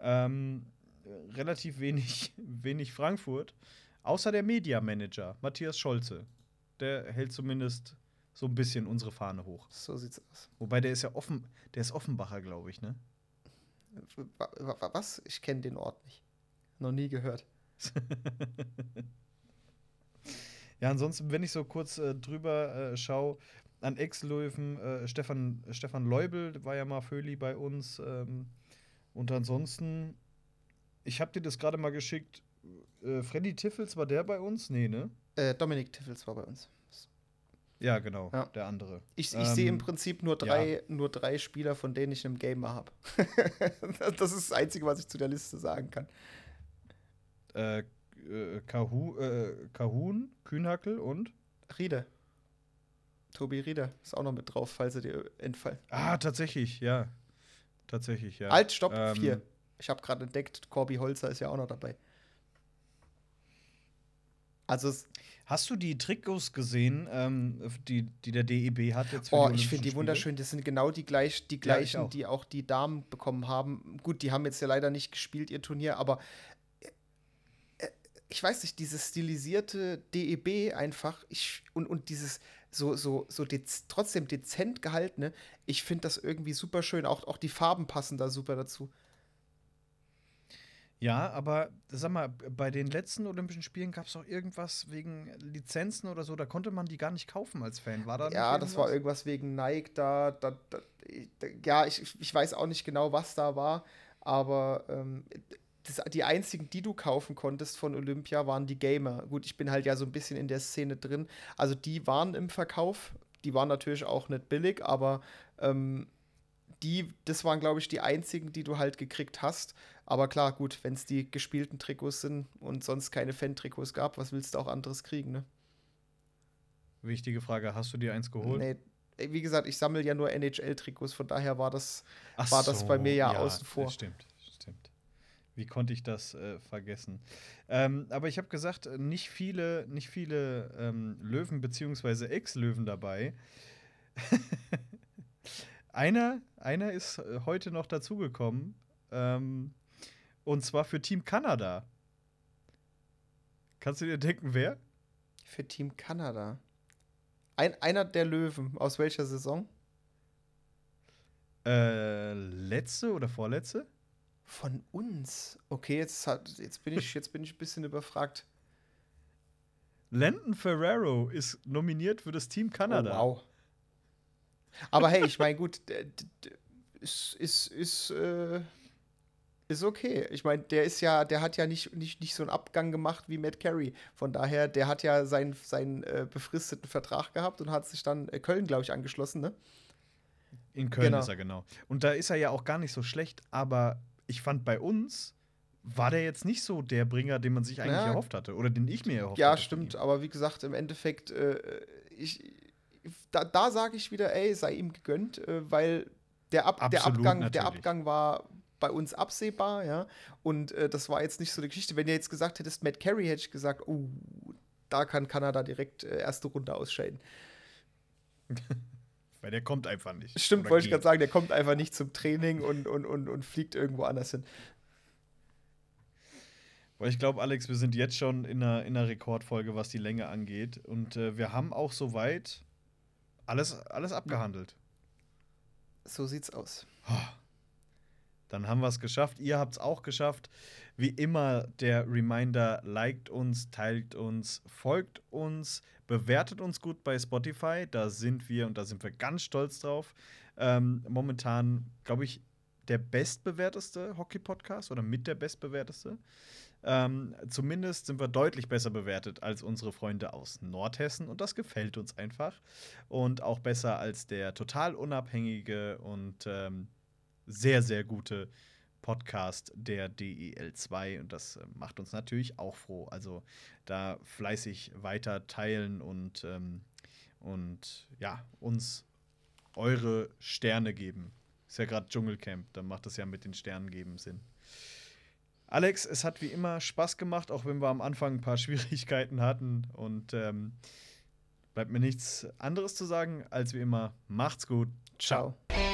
[SPEAKER 1] Ähm, relativ wenig, [LAUGHS] wenig Frankfurt. Außer der Media Manager, Matthias Scholze. Der hält zumindest so ein bisschen unsere Fahne hoch.
[SPEAKER 2] So sieht's aus.
[SPEAKER 1] Wobei der ist ja offen, der ist Offenbacher, glaube ich, ne?
[SPEAKER 2] Was? Ich kenne den Ort nicht. Noch nie gehört. [LAUGHS]
[SPEAKER 1] ja, ansonsten, wenn ich so kurz äh, drüber äh, schaue, an Ex-Löwen, äh, Stefan, Stefan Leubel war ja mal Föli bei uns. Ähm, und ansonsten, ich habe dir das gerade mal geschickt, äh, Freddy Tiffels war der bei uns? Nee, ne?
[SPEAKER 2] Äh, Dominik Tiffels war bei uns.
[SPEAKER 1] Ja, genau,
[SPEAKER 2] Ja.
[SPEAKER 1] der andere.
[SPEAKER 2] Ich, ich
[SPEAKER 1] Ähm,
[SPEAKER 2] sehe im Prinzip nur drei, nur drei Spieler, von denen ich einen Gamer habe. [LAUGHS] das ist das Einzige, was ich zu der Liste sagen kann.
[SPEAKER 1] Äh, äh, Kahu, äh, Kahun, Kühnhackel und?
[SPEAKER 2] Riede. Tobi Rieder ist auch noch mit drauf, falls er dir entfallen.
[SPEAKER 1] Ah, tatsächlich, ja. Tatsächlich, ja.
[SPEAKER 2] Alt, stopp,
[SPEAKER 1] Ähm,
[SPEAKER 2] vier. Ich habe gerade entdeckt, Corby Holzer ist ja auch noch dabei. Also,
[SPEAKER 1] Hast du die Trikots gesehen, ähm, die, die der DEB hat jetzt für
[SPEAKER 2] oh,
[SPEAKER 1] die
[SPEAKER 2] ich finde die wunderschön. Das sind genau die, gleich, die
[SPEAKER 1] Ja, ich
[SPEAKER 2] gleichen,
[SPEAKER 1] auch.
[SPEAKER 2] die auch die Damen bekommen haben. Gut, die haben jetzt ja leider nicht gespielt, ihr Turnier, aber äh, ich weiß nicht, dieses stilisierte DEB einfach ich, und, und dieses so, so, so dez trotzdem dezent gehaltene, ich finde das irgendwie super schön. Auch, auch die Farben passen da super dazu.
[SPEAKER 1] Ja, aber sag mal, bei den letzten Olympischen Spielen gab es auch irgendwas wegen Lizenzen oder so, da konnte man die gar nicht kaufen als Fan. War da nicht
[SPEAKER 2] Ja, das war
[SPEAKER 1] irgendwas?
[SPEAKER 2] wegen Nike da. da, da da ja, ich, ich weiß auch nicht genau, was da war, aber ähm, das, die einzigen, die du kaufen konntest von Olympia, waren die Gamer. Gut, ich bin halt ja so ein bisschen in der Szene drin. Also die waren im Verkauf. Die waren natürlich auch nicht billig, aber ähm, die, das waren, glaube ich, die einzigen, die du halt gekriegt hast. Aber klar, gut, wenn es die gespielten Trikots sind und sonst keine Fan-Trikots gab, was willst du auch anderes kriegen, ne?
[SPEAKER 1] Wichtige Frage, hast du dir eins geholt?
[SPEAKER 2] Nee, wie gesagt, ich sammle ja nur NHL-Trikots, von daher war das.
[SPEAKER 1] Ach
[SPEAKER 2] war das bei mir ja außen vor.
[SPEAKER 1] das Stimmt, stimmt. Wie konnte ich das äh, vergessen? Ähm, aber ich habe gesagt, nicht viele, nicht viele ähm, Löwen bzw. Ex-Löwen dabei. [LAUGHS] einer, einer ist äh, heute noch dazugekommen. Ähm, und zwar für Team Kanada. Kannst du dir denken, wer?
[SPEAKER 2] Für Team Kanada. Ein, einer der Löwen. Aus welcher Saison?
[SPEAKER 1] Äh, letzte oder vorletzte?
[SPEAKER 2] Von uns. Okay, jetzt, hat, jetzt, bin, ich, jetzt bin ich ein bisschen überfragt.
[SPEAKER 1] Landon Ferrero ist nominiert für das Team Kanada.
[SPEAKER 2] Oh, wow. Aber hey, ich meine, gut, ist, ist, ist, äh, ist okay. Ich meine, der ist ja, der hat ja nicht, nicht, nicht so einen Abgang gemacht wie Matt Carey. Von daher, der hat ja seinen, seinen äh, befristeten Vertrag gehabt und hat sich dann äh, Köln, glaube ich, angeschlossen, ne?
[SPEAKER 1] In Köln
[SPEAKER 2] Genau.
[SPEAKER 1] ist er genau. Und da ist er ja auch gar nicht so schlecht, aber ich fand bei uns war der jetzt nicht so der Bringer, den man sich eigentlich
[SPEAKER 2] Ja.
[SPEAKER 1] erhofft hatte oder den ich mir erhofft
[SPEAKER 2] Ja,
[SPEAKER 1] hatte. von
[SPEAKER 2] stimmt, aber wie gesagt, im Endeffekt, äh, ich, da, da sage ich wieder, ey, sei ihm gegönnt, äh, weil der, Ab der,
[SPEAKER 1] Absolut,
[SPEAKER 2] Abgang, der. Abgang war bei uns absehbar, ja. Und äh, das war jetzt nicht so eine Geschichte. Wenn ihr jetzt gesagt hättest, Matt Carey, hätte ich gesagt, oh, da kann Kanada direkt äh, erste Runde ausscheiden. [LAUGHS]
[SPEAKER 1] Weil der kommt einfach nicht.
[SPEAKER 2] Stimmt, wollte ich gerade sagen, der kommt einfach nicht zum Training und, und, und, und fliegt irgendwo anders hin.
[SPEAKER 1] Weil ich glaube, Alex, wir sind jetzt schon in einer, in einer Rekordfolge, was die Länge angeht. Und äh, wir haben auch soweit alles, alles abgehandelt.
[SPEAKER 2] So sieht's aus.
[SPEAKER 1] Dann haben wir es geschafft. Ihr habt es auch geschafft. Wie immer der Reminder, liked uns, teilt uns, folgt uns, bewertet uns gut bei Spotify. Da sind wir und da sind wir ganz stolz drauf. Ähm, momentan, glaube ich, der bestbewerteste Hockey-Podcast oder mit der bestbewerteste. Ähm, zumindest sind wir deutlich besser bewertet als unsere Freunde aus Nordhessen und das gefällt uns einfach. Und auch besser als der total unabhängige und ähm, sehr, sehr gute Podcast der DEL2 und das äh, macht uns natürlich auch froh. Also da fleißig weiter teilen und, ähm, und ja, uns eure Sterne geben. Ist ja gerade Dschungelcamp, dann macht das ja mit den Sternen geben Sinn. Alex, es hat wie immer Spaß gemacht, auch wenn wir am Anfang ein paar [LAUGHS] Schwierigkeiten hatten. Und ähm, bleibt mir nichts anderes zu sagen, als wie immer, macht's gut.
[SPEAKER 2] Ciao.
[SPEAKER 3] Ciao.